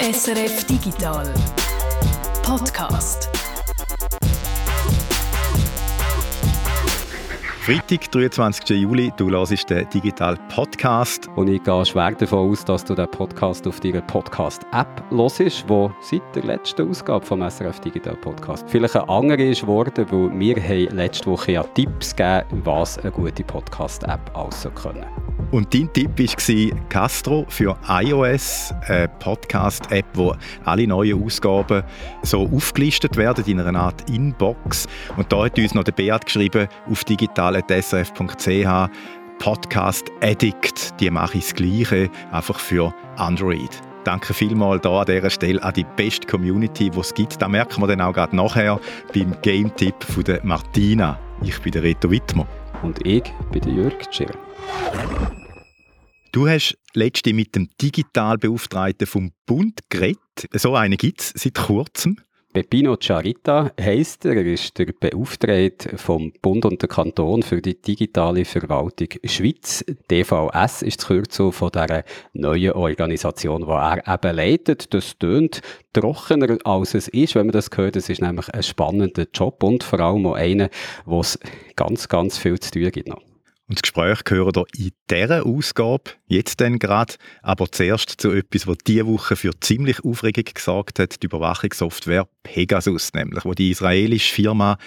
SRF Digital Podcast. Freitag, 23. Juli, du hörst den Digital Podcast. Und ich gehe schwer davon aus, dass du den Podcast auf deiner Podcast-App hörst, die seit der letzten Ausgabe vom SRF Digital Podcast vielleicht eine andere ist geworden, weil wir haben letzte Woche ja Tipps gegeben, was eine gute Podcast-App aussehen können. Und dein Tipp war Castro für iOS, eine Podcast-App, wo alle neuen Ausgaben so aufgelistet werden in einer Art Inbox. Und da hat uns noch der Beat geschrieben auf digital.srf.ch Podcast Addict, die mache ich das Gleiche, einfach für Android. Danke vielmals da an dieser Stelle an die beste Community, die es gibt. Da merken wir dann auch gerade nachher beim Game-Tipp von der Martina. Ich bin der Reto Wittmer. Und ich bin der Jörg Tschirr. Du hast letzte mit dem Digitalbeauftragten vom Bund geredet. So einen gibt es seit kurzem. Peppino Ciarita heisst er. Er ist der Beauftragte vom Bund und der Kanton für die digitale Verwaltung Schweiz. DVS ist die Kürzel von dieser neuen Organisation, die er eben leitet. Das tönt trockener, als es ist, wenn man das hört. Es ist nämlich ein spannender Job und vor allem auch einer, wo es ganz, ganz viel zu tun gibt noch. Und das Gespräch gehören hier in dieser Ausgabe, jetzt dann gerade, aber zuerst zu etwas, was diese Woche für ziemlich Aufregung gesorgt hat, die Überwachungssoftware Pegasus, nämlich, wo die israelische Firma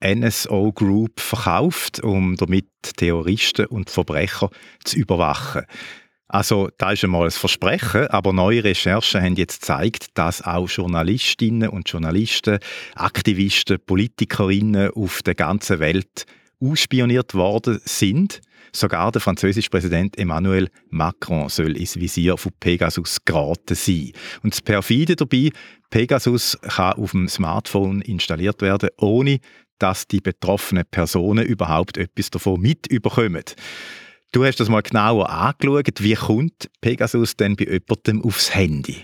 NSO Group verkauft, um damit Terroristen und Verbrecher zu überwachen. Also, da ist einmal ein Versprechen, aber neue Recherchen haben jetzt gezeigt, dass auch Journalistinnen und Journalisten, Aktivisten, Politikerinnen auf der ganzen Welt ausspioniert worden sind. Sogar der französische Präsident Emmanuel Macron soll ins Visier von Pegasus geraten sein. Und das Perfide dabei, Pegasus kann auf dem Smartphone installiert werden, ohne dass die betroffenen Personen überhaupt etwas davon mitbekommen. Du hast das mal genauer angeschaut. Wie kommt Pegasus denn bei jemandem aufs Handy?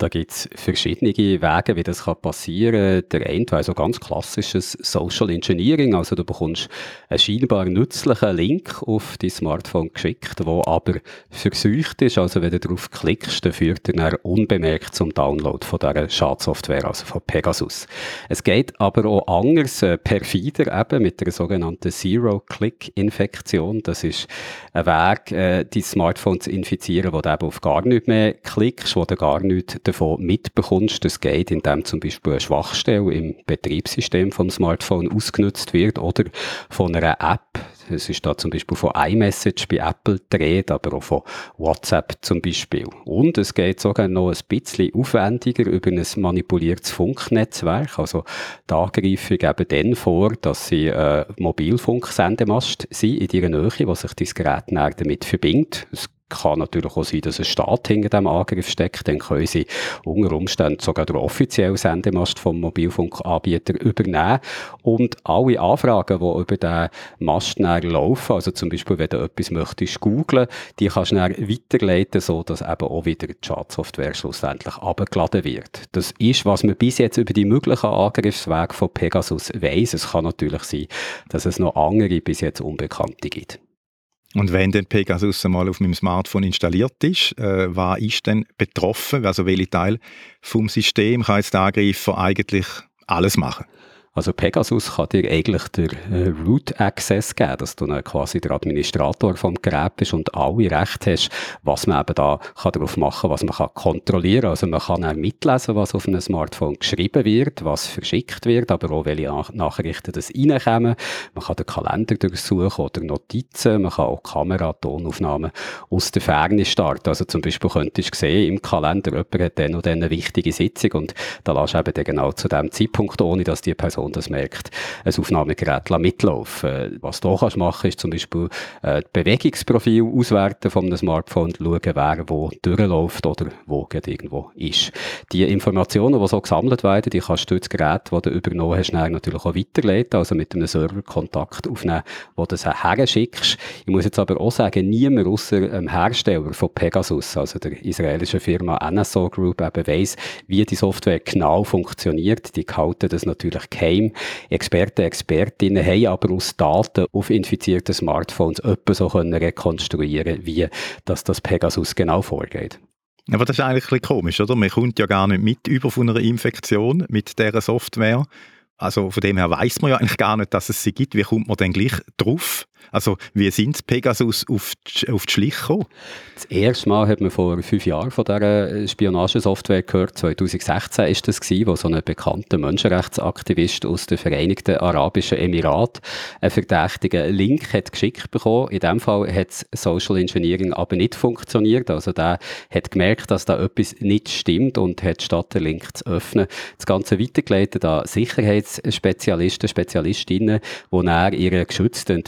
Da gibt es verschiedene Wege, wie das passieren kann. Der eine wäre so ganz klassisches Social Engineering. Also du bekommst einen scheinbar nützlichen Link auf dein Smartphone geschickt, der aber verseucht ist. Also wenn du darauf klickst, dann führt er dann unbemerkt zum Download von dieser Schadsoftware, also von Pegasus. Es geht aber auch anders, äh, perfider eben mit der sogenannten Zero-Click-Infektion. Das ist ein Weg, äh, dein Smartphone zu infizieren, wo du eben auf gar nicht mehr klickst, wo du gar nicht davon mitbekommst. Das geht, indem zum Beispiel eine Schwachstelle im Betriebssystem vom Smartphone ausgenutzt wird oder von einer App. Es ist da zum Beispiel von iMessage bei Apple dreht, aber auch von WhatsApp zum Beispiel. Und es geht sogar noch ein bisschen aufwendiger über ein manipuliertes Funknetzwerk. Also die Angreifung eben dann vor, dass sie äh, Mobilfunksendemast sind in ihrer Nähe, wo sich das Gerät damit verbindet. Es kann natürlich auch sein, dass ein Staat hinter dem Angriff steckt. Dann können sie unter Umständen sogar den offiziellen Sendemast vom Mobilfunkanbieter übernehmen. Und alle Anfragen, die über den Mast laufen, also zum Beispiel, wenn du etwas möchtest googlen, die kannst du dann weiterleiten, so dass eben auch wieder die Schadsoftware schlussendlich abgeladen wird. Das ist, was man bis jetzt über die möglichen Angriffswege von Pegasus weiss. Es kann natürlich sein, dass es noch andere bis jetzt Unbekannte gibt. Und wenn dann Pegasus einmal auf meinem Smartphone installiert ist, äh, was ist denn betroffen? Also welche Teil vom System kann jetzt der Angreifer eigentlich alles machen? Also Pegasus kann dir eigentlich den äh, Root Access geben, dass du quasi der Administrator vom Gerät bist und alle Rechte hast, was man eben da kann darauf machen, was man kann kontrollieren. Also man kann auch mitlesen, was auf einem Smartphone geschrieben wird, was verschickt wird, aber auch welche Nachrichten das reinkommen. Man kann den Kalender durchsuchen oder Notizen, man kann auch Kamera, Tonaufnahmen aus der Ferne starten. Also zum Beispiel könntest du sehen, im Kalender, jemand hat dann und dann eine wichtige Sitzung und da lässt eben genau zu dem Zeitpunkt, ohne dass die Person Person das merkt, ein Aufnahmegerät mitlaufen. Was du kannst machen, ist zum Beispiel äh, Bewegungsprofil auswerten von einem Smartphone, schauen, wer wo durchläuft oder wo gerade irgendwo ist. Die Informationen, die so gesammelt werden, die kannst du das Gerät, das du übernommen hast, natürlich auch weiterleiten, also mit einem Server Kontakt aufnehmen, wo du das herschickst. Ich muss jetzt aber auch sagen, niemand außer dem Hersteller von Pegasus, also der israelischen Firma NSO Group, eben weiss, wie die Software genau funktioniert. Die halten das natürlich kein geheim. Experten, Expertinnen haben aber aus Daten auf infizierten Smartphones etwa so können rekonstruieren wie dass das Pegasus genau vorgeht. Aber das ist eigentlich ein bisschen komisch, oder? Man kommt ja gar nicht mit über von einer Infektion mit dieser Software. Also von dem her weiß man ja eigentlich gar nicht, dass es sie gibt. Wie kommt man denn gleich drauf? Also wie sind Pegasus auf die, auf die Schliche gekommen? Das erste Mal hat man vor fünf Jahren von dieser Spionagesoftware gehört. 2016 ist das gewesen, wo so ein bekannter Menschenrechtsaktivist aus den Vereinigten Arabischen Emiraten einen verdächtigen Link hat geschickt bekommen. In dem Fall hat Social Engineering aber nicht funktioniert. Also der hat gemerkt, dass da etwas nicht stimmt und hat statt den Link zu öffnen, das Ganze weitergeleitet an Sicherheitsspezialisten, Spezialistinnen, die nach ihrer geschützten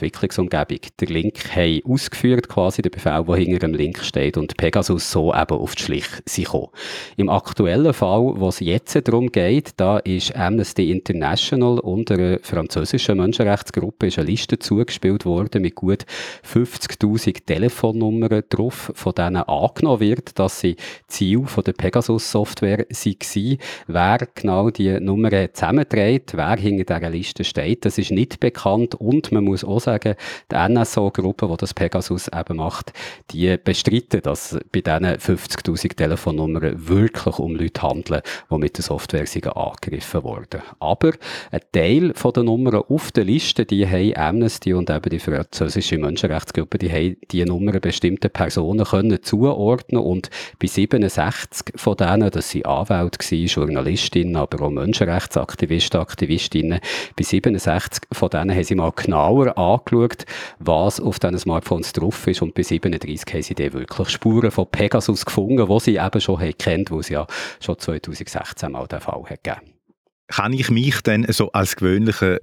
Entwicklungsumgebung Umgebung den Link haben ausgeführt, quasi der Befehl, der hinter dem Link steht und Pegasus so eben auf die Schliche sind Im aktuellen Fall, wo es jetzt darum geht, da ist Amnesty International und einer französischen Menschenrechtsgruppe ist eine Liste zugespielt worden mit gut 50.000 Telefonnummern drauf, von denen angenommen wird, dass sie Ziel von der Pegasus-Software waren. Wer genau die Nummern zusammenträgt, wer hinter dieser Liste steht, das ist nicht bekannt und man muss auch sagen, die NSO-Gruppe, die das Pegasus eben macht, die bestreiten, dass bei diesen 50.000 Telefonnummern wirklich um Leute handeln, die mit der Software angegriffen wurden. Aber ein Teil den Nummern auf der Liste, die haben Amnesty und eben die französische Menschenrechtsgruppe, die haben die Nummern bestimmten Personen können zuordnen und bei 67 von denen, das sind Anwälte gewesen, Journalistinnen, aber auch Menschenrechtsaktivisten, Aktivistinnen, bei 67 von denen haben sie mal genauer angeschaut, was auf diesen Smartphones drauf ist. Und bei 37 haben sie dann wirklich Spuren von Pegasus gefunden, die sie eben schon kennt, wo sie ja schon 2016 mal den Fall hat gegeben. Kann ich mich denn so als gewöhnlicher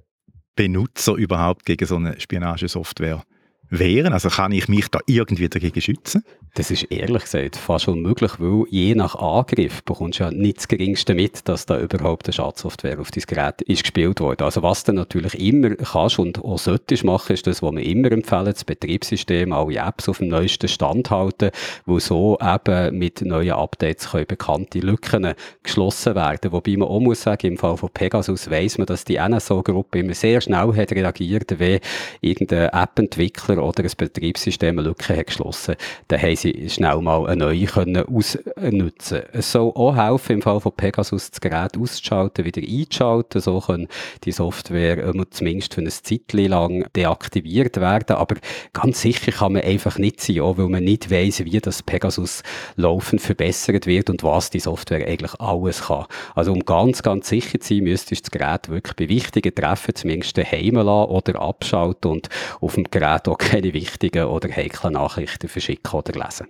Benutzer überhaupt gegen so eine Spionagesoftware wehren? Also kann ich mich da irgendwie dagegen schützen? Das ist ehrlich gesagt fast unmöglich, weil je nach Angriff bekommst du ja nicht das Geringste mit, dass da überhaupt eine Schadsoftware auf dein Gerät ist gespielt worden. Also was du natürlich immer kannst und auch solltest machen, ist das, was wir immer empfehlen, das Betriebssystem, alle Apps auf dem neuesten Stand halten, wo so eben mit neuen Updates können bekannte Lücken geschlossen werden. Wobei man auch muss sagen, im Fall von Pegasus weiss man, dass die NSO-Gruppe immer sehr schnell hat reagiert, wenn irgendein App-Entwickler oder ein Betriebssystem eine Lücke hat geschlossen. Dann sie schnell mal eine neue können ausnutzen Es soll auch helfen, im Fall von Pegasus das Gerät auszuschalten, wieder einzuschalten. So kann die Software zumindest für eine Zeit lang deaktiviert werden. Aber ganz sicher kann man einfach nicht sein, auch weil man nicht weiss, wie das Pegasus laufend verbessert wird und was die Software eigentlich alles kann. Also um ganz, ganz sicher zu sein, müsstest du das Gerät wirklich bei wichtigen Treffen zumindest daheim lassen oder abschalten und auf dem Gerät auch keine wichtigen oder heiklen Nachrichten verschicken oder lesen.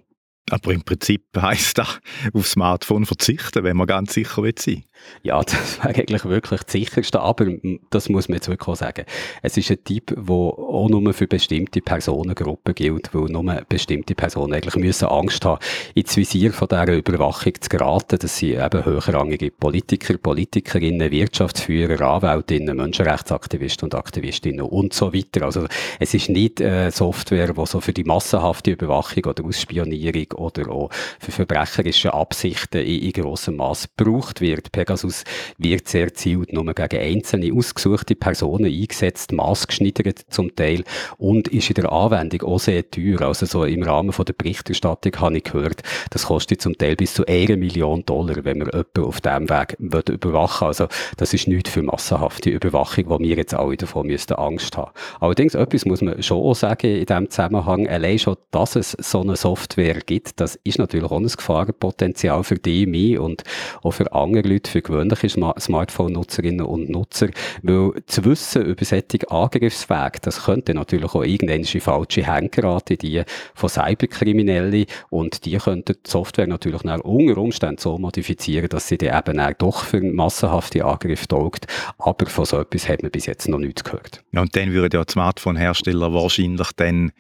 Aber im Prinzip heisst das, auf Smartphone verzichten, wenn man ganz sicher sein will. Ja, das wäre eigentlich wirklich das Sicherste, aber das muss man jetzt wirklich auch sagen. Es ist ein Typ, der auch nur für bestimmte Personengruppen gilt, weil nur bestimmte Personen eigentlich müssen Angst haben, ins Visier von dieser Überwachung zu geraten. Das sind eben höherrangige Politiker, Politikerinnen, Wirtschaftsführer, Anwältinnen, Menschenrechtsaktivisten und Aktivistinnen und so weiter. Also es ist nicht äh, Software, die so für die massenhafte Überwachung oder Ausspionierung oder auch für verbrecherische Absichten in, in grossem Maß gebraucht wird. Pegasus wird sehr gezielt nur gegen einzelne ausgesuchte Personen eingesetzt, maßgeschneidert zum Teil und ist in der Anwendung auch sehr teuer. Also so im Rahmen von der Berichterstattung habe ich gehört, das kostet zum Teil bis zu 1 Million Dollar, wenn man jemanden auf diesem Weg überwachen Also das ist nicht für massenhafte Überwachung, wo wir jetzt alle davon müssten Angst haben. Allerdings etwas muss man schon auch sagen in diesem Zusammenhang, allein schon, dass es so eine Software gibt, das ist natürlich auch ein Gefahrenpotenzial für die, mich und auch für andere Leute, für gewöhnliche Smartphone-Nutzerinnen und Nutzer, weil zu wissen über solche Angriffswege, das könnte natürlich auch irgendwelche falsche Hände geraten, die von Cyberkriminellen und die könnten die Software natürlich nach unter Umständen so modifizieren, dass sie dann eben doch für massenhafte Angriffe taugt, aber von so etwas hat man bis jetzt noch nichts gehört. Und dann würden ja die Smartphone-Hersteller wahrscheinlich dann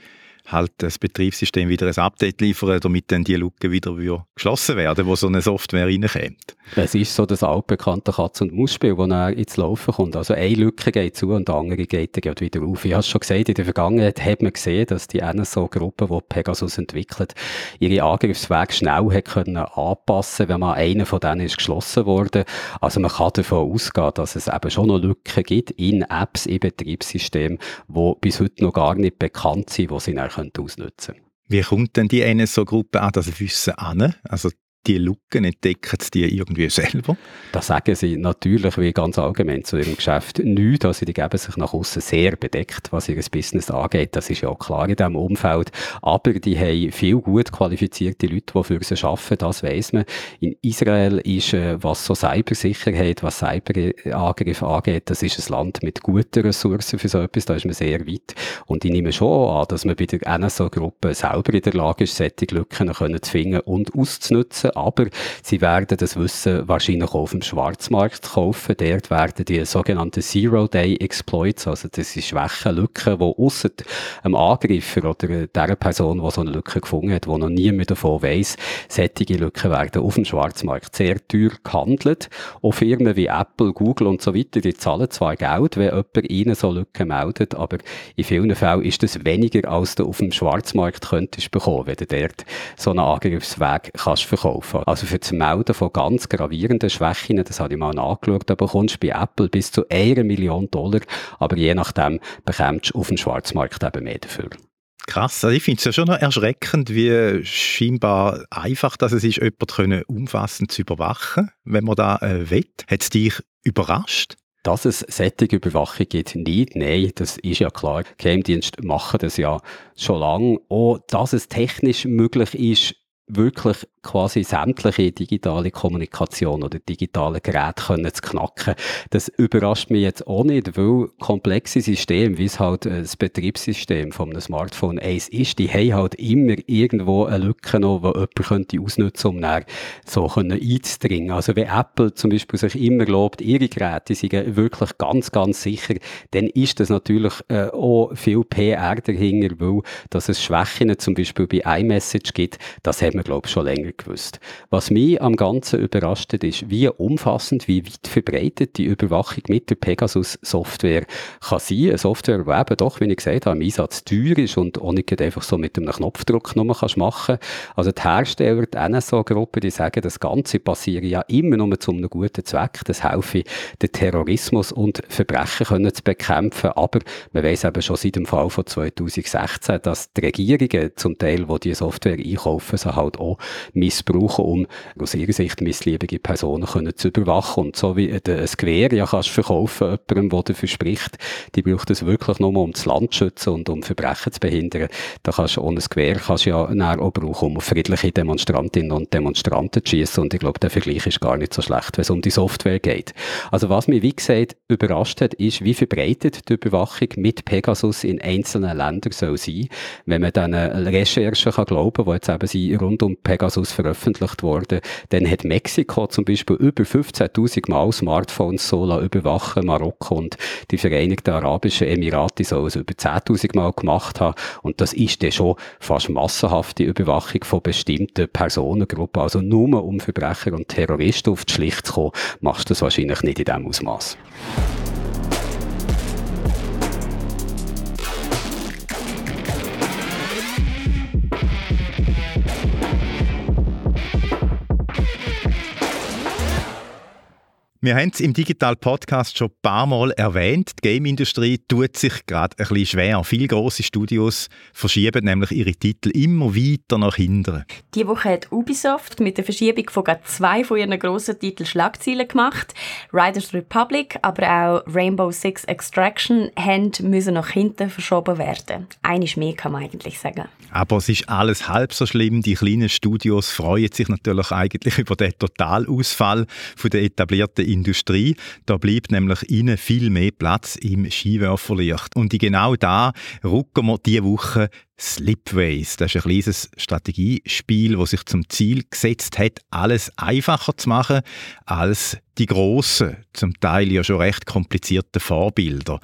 halt das Betriebssystem wieder ein Update liefern, damit dann die Lücke wieder geschlossen werden, wo so eine Software reinkommt. Es ist so das altbekannte Katz- und Maus-Spiel, das dann ins Laufen kommt. Also eine Lücke geht zu und die andere geht dann wieder auf. Ich habe schon gesagt, in der Vergangenheit hat man gesehen, dass die NSO-Gruppe, die Pegasus entwickelt, ihre Angriffswege schnell hat können anpassen wenn man einer von denen ist geschlossen wurde. Also man kann davon ausgehen, dass es eben schon noch Lücken gibt in Apps, in Betriebssystemen, die bis heute noch gar nicht bekannt sind, die sie ausnutzen können. Wie kommt denn die NSO-Gruppe an das Wissen an? Also die Lücken entdecken die irgendwie selber? Das sagen sie natürlich wie ganz allgemein zu ihrem Geschäft nichts. Also die geben sich nach außen sehr bedeckt, was ihr Business angeht. Das ist ja auch klar in diesem Umfeld. Aber die haben viel gut qualifizierte Leute, die für sie arbeiten. Das weiss man. In Israel ist, äh, was so Cybersicherheit, was Cyberangriffe angeht, das ist ein Land mit guten Ressourcen für so etwas. Da ist man sehr weit. Und ich nehme schon an, dass man bei der NSO-Gruppe selber in der Lage ist, solche Lücken zu finden und auszunutzen. Aber sie werden das Wissen wahrscheinlich auf dem Schwarzmarkt kaufen. Dort werden die sogenannten Zero-Day-Exploits, also das sind schwache Lücken, die ausser dem Angreifer oder der Person, die so eine Lücke gefunden hat, die noch niemand davon weiss, solche Lücken werden auf dem Schwarzmarkt sehr teuer gehandelt. Auch Firmen wie Apple, Google und so weiter, die zahlen zwar Geld, wenn jemand ihnen so Lücken meldet, aber in vielen Fällen ist das weniger, als du auf dem Schwarzmarkt könntest bekommen, wenn du dort so einen Angriffsweg kannst verkaufen. Also für das Melden von ganz gravierenden Schwächen, das habe ich mal nachgeschaut, da bekommst du bei Apple bis zu einer Million Dollar, aber je nachdem bekommst du auf dem Schwarzmarkt eben mehr dafür. Krass, also ich finde es ja schon noch erschreckend, wie scheinbar einfach dass es ist, jemanden umfassend zu überwachen, wenn man da äh, will. Hat es dich überrascht? Dass es sättige Überwachung gibt, nicht, nein, das ist ja klar. Geheimdienste machen das ja schon lange. Auch, dass es technisch möglich ist, wirklich quasi sämtliche digitale Kommunikation oder digitale Geräte können zu knacken. Das überrascht mich jetzt auch nicht, weil komplexe Systeme, wie es halt äh, das Betriebssystem von einem Smartphone eins ist, die haben halt immer irgendwo eine Lücke noch, die jemand könnte ausnutzen, um dann so einzudringen. Also wenn Apple zum Beispiel sich immer lobt, ihre Geräte sind wirklich ganz, ganz sicher, dann ist das natürlich äh, auch viel PR dahinter, weil dass es Schwächen zum Beispiel bei iMessage gibt, das haben wir glaube ich schon länger gewusst. Was mich am Ganzen überrascht hat, ist, wie umfassend, wie weit verbreitet die Überwachung mit der Pegasus-Software kann sein. Eine Software, die eben doch, wie ich gesagt habe, im Einsatz teuer ist und auch nicht einfach so mit einem Knopfdruck nur kannst Also die Hersteller, die NSO-Gruppe, die sagen, das Ganze passiert ja immer nur zu einem guten Zweck. Das helfe, den Terrorismus und Verbrechen können zu bekämpfen. Aber man weiß eben schon seit dem Fall von 2016, dass die Regierungen zum Teil, wo die Software einkaufen, sie halt auch missbrauchen, um aus ihrer Sicht missliebige Personen können zu überwachen. Und so wie ein Gewehr ja kannst verkaufen, jemandem, der dafür spricht, die braucht es wirklich nur, um das Land zu schützen und um Verbrechen zu behindern. Da kannst du ohne Gewehr kannst ja auch brauchen, um friedliche Demonstrantinnen und Demonstranten zu schießen. Und ich glaube, der Vergleich ist gar nicht so schlecht, wenn es um die Software geht. Also was mich, wie gesagt, überrascht hat, ist, wie verbreitet die Überwachung mit Pegasus in einzelnen Ländern soll sein. Wenn man dann Recherchen kann glauben, die jetzt eben sie rund um Pegasus Pegasus veröffentlicht worden. Dann hat Mexiko zum Beispiel über 15.000 Mal Smartphones so überwachen, Marokko und die Vereinigten Arabischen Emirate sollen es über 10.000 Mal gemacht haben. Und das ist dann schon fast massenhafte Überwachung von bestimmten Personengruppen. Also nur um Verbrecher und Terroristen auf die Schlicht zu kommen, machst du das wahrscheinlich nicht in diesem Ausmaß. Wir haben es im Digital Podcast schon ein paar Mal erwähnt. Die Game-Industrie tut sich gerade ein bisschen schwer. Viele grosse Studios verschieben nämlich ihre Titel immer weiter nach hinten. Die Woche hat Ubisoft mit der Verschiebung von gerade zwei von ihren grossen Titeln Schlagzeilen gemacht. Riders Republic, aber auch Rainbow Six Extraction haben müssen nach hinten verschoben werden. Eines mehr kann man eigentlich sagen. Aber es ist alles halb so schlimm. Die kleinen Studios freuen sich natürlich eigentlich über den Totalausfall von der etablierten Industrie. Da bleibt nämlich ihnen viel mehr Platz im Skiwerferlicht. Und genau da rücken wir diese Woche Slipways. Das ist ein kleines Strategiespiel, das sich zum Ziel gesetzt hat, alles einfacher zu machen als die grossen, zum Teil ja schon recht komplizierten Vorbilder.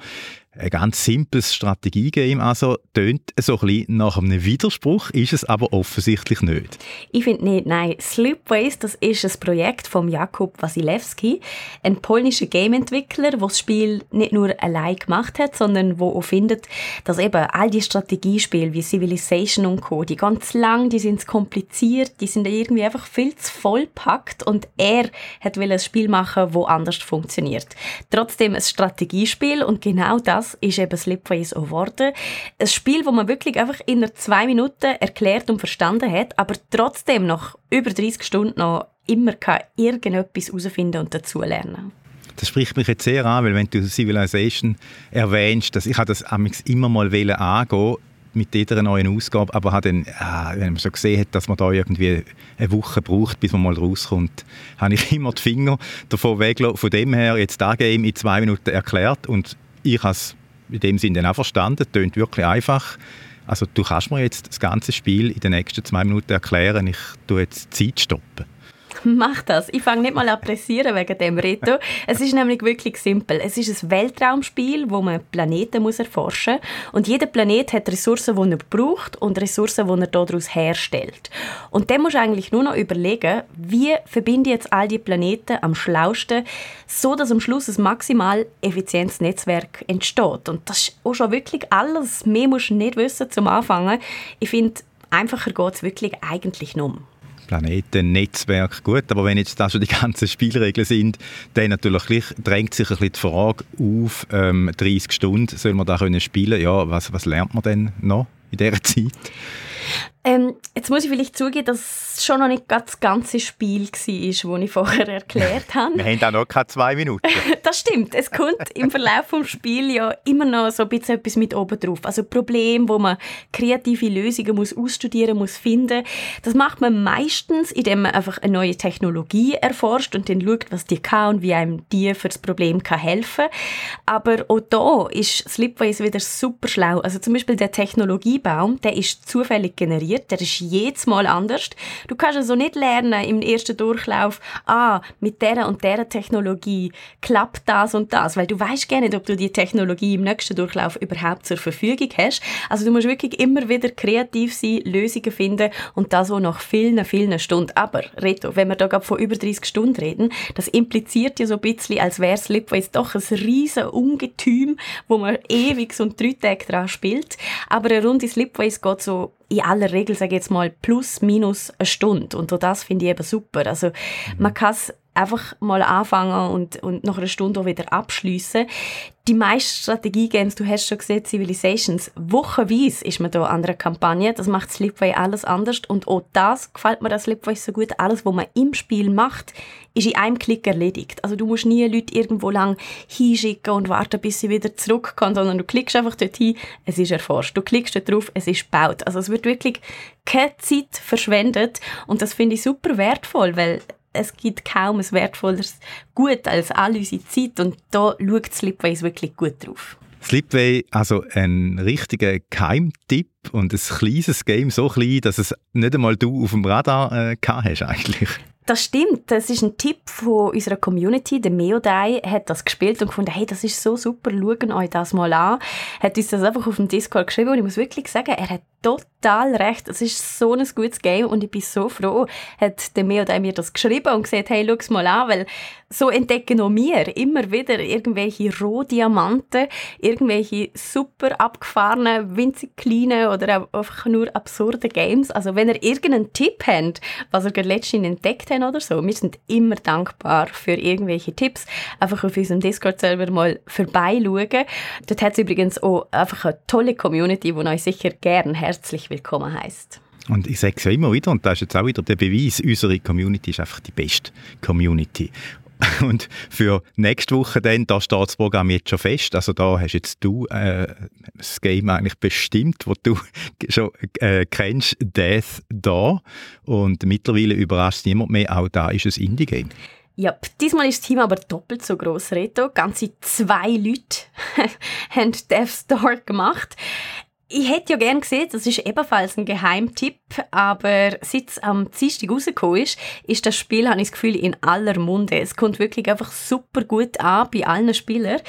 Ein ganz simples Strategiegame, also tönt so ein nach einem Widerspruch, ist es aber offensichtlich nicht. Ich finde nicht, nein. Slipways, das ist ein Projekt von Jakub Wasilewski, ein polnischer Gameentwickler, der das Spiel nicht nur allein gemacht hat, sondern wo auch findet, dass eben all die Strategiespiele wie Civilization und Co., die ganz lang, die sind kompliziert, die sind irgendwie einfach viel zu vollpackt und er hat will ein Spiel machen, wo anders funktioniert. Trotzdem ein Strategiespiel und genau das das ist eben Slipways auch geworden. Ein Spiel, wo man wirklich einfach in zwei Minuten erklärt und verstanden hat, aber trotzdem nach über 30 Stunden noch immer kann irgendetwas herausfinden und dazulernen das spricht mich jetzt sehr an, weil wenn du Civilization erwähnst, dass ich das immer mal angehen mit jeder neuen Ausgabe, aber hat dann, äh, wenn man so gesehen hat, dass man da irgendwie eine Woche braucht, bis man mal rauskommt, habe ich immer die Finger davon weggelassen. Von dem her jetzt das Game in zwei Minuten erklärt und ich habe es in dem Sinne dann auch verstanden. Tönt wirklich einfach. Also du kannst mir jetzt das ganze Spiel in den nächsten zwei Minuten erklären. Ich tue jetzt Zeit stoppen. Mach das. Ich fange nicht mal an pressieren wegen dem Reto. Es ist nämlich wirklich simpel. Es ist ein Weltraumspiel, wo man Planeten muss erforschen muss. Und jeder Planet hat Ressourcen, die er braucht und Ressourcen, die er daraus herstellt. Und dann musst du eigentlich nur noch überlegen, wie verbinde ich jetzt all die Planeten am schlausten, so dass am Schluss ein maximal effizientes Netzwerk entsteht. Und das ist auch schon wirklich alles. Mehr musst du nicht wissen zum Anfangen. Ich finde, einfacher geht es wirklich eigentlich nur. Planetennetzwerk. Gut, aber wenn jetzt das schon die ganzen Spielregeln sind, dann natürlich drängt sich ein bisschen die Frage auf, ähm, 30 Stunden soll man da können spielen Ja, was, was lernt man denn noch in dieser Zeit? Ähm, jetzt muss ich vielleicht zugeben, dass es schon noch nicht das ganze Spiel war, das ich vorher erklärt habe. Wir haben auch noch keine zwei Minuten. das stimmt. Es kommt im Verlauf des Spiels ja immer noch so ein bisschen etwas mit oben drauf. Also Probleme, wo man kreative Lösungen muss ausstudieren muss, finden. Das macht man meistens, indem man einfach eine neue Technologie erforscht und dann schaut, was die kann und wie einem die für das Problem kann helfen Aber auch da ist Slipways wieder super schlau. Also zum Beispiel der Technologiebaum, der ist zufällig generiert wird, der ist jedes Mal anders. Du kannst also nicht lernen im ersten Durchlauf, ah, mit der und der Technologie klappt das und das, weil du weißt gar nicht, ob du die Technologie im nächsten Durchlauf überhaupt zur Verfügung hast. Also du musst wirklich immer wieder kreativ sein, Lösungen finden und das auch nach vielen, vielen Stunden. Aber, Reto, wenn wir da von über 30 Stunden reden, das impliziert ja so ein bisschen, als wäre Slipways doch ein riesen Ungetüm, wo man ewig und drei Tage dran spielt. Aber eine Runde Slipways geht so in aller Regel, sage ich jetzt mal, plus, minus eine Stunde. Und das finde ich eben super. Also, man kann es einfach mal anfangen und, und nach einer Stunde auch wieder abschließen. Die meisten Strategie-Games, du hast schon gesehen, Civilizations, wochenweise ist man da an einer Kampagne. Das macht Slipway alles anders. Und auch das gefällt mir das Slipway so gut. Alles, was man im Spiel macht, ist in einem Klick erledigt. Also du musst nie Leute irgendwo lang hinschicken und warten, bis sie wieder zurückkommen, sondern du klickst einfach dort hin, es ist erforscht. Du klickst dort drauf, es ist gebaut. Also es wird wirklich keine Zeit verschwendet und das finde ich super wertvoll, weil es gibt kaum ein wertvolleres Gut als all unsere Zeit und da schaut Slipways wirklich gut drauf. Slipway, also ein richtiger Keimtipp und ein kleines Game, so klein, dass es nicht einmal du auf dem Radar äh, hast eigentlich. Das stimmt. Das ist ein Tipp von unserer Community. Der Meodai hat das gespielt und gefunden, hey, das ist so super, schauen euch das mal an. Hat uns das einfach auf dem Discord geschrieben und ich muss wirklich sagen, er hat total recht. Es ist so ein gutes Game und ich bin so froh, hat der Meodai mir das geschrieben und gesagt, hey, schau mal an, weil so entdecken auch wir immer wieder irgendwelche Rohdiamanten, irgendwelche super abgefahrenen, winzig kleinen oder einfach nur absurde Games. Also wenn ihr irgendeinen Tipp habt, was ihr letztens entdeckt habt oder so, wir sind immer dankbar für irgendwelche Tipps. Einfach auf unserem Discord-Server mal vorbeischauen. Dort hat es übrigens auch einfach eine tolle Community, die euch sicher gern herzlich willkommen heißt. Und ich sage es ja immer wieder, und das ist jetzt auch wieder der Beweis, unsere Community ist einfach die beste Community. Und für nächste Woche dann, da steht das Programm jetzt schon fest. Also da hast jetzt du äh, das Game eigentlich bestimmt, wo du schon äh, kennst, Death da. Und mittlerweile überrascht niemand mehr, auch da ist ein Indie-Game. Ja, diesmal ist das Team aber doppelt so groß, Reto. Ganze zwei Leute haben Death Star gemacht. Ich hätte ja gerne gesehen, das ist ebenfalls ein Geheimtipp, aber seit es am Dienstag rausgekommen ist, ist das Spiel, habe ich das Gefühl, in aller Munde. Es kommt wirklich einfach super gut an bei allen Spielern.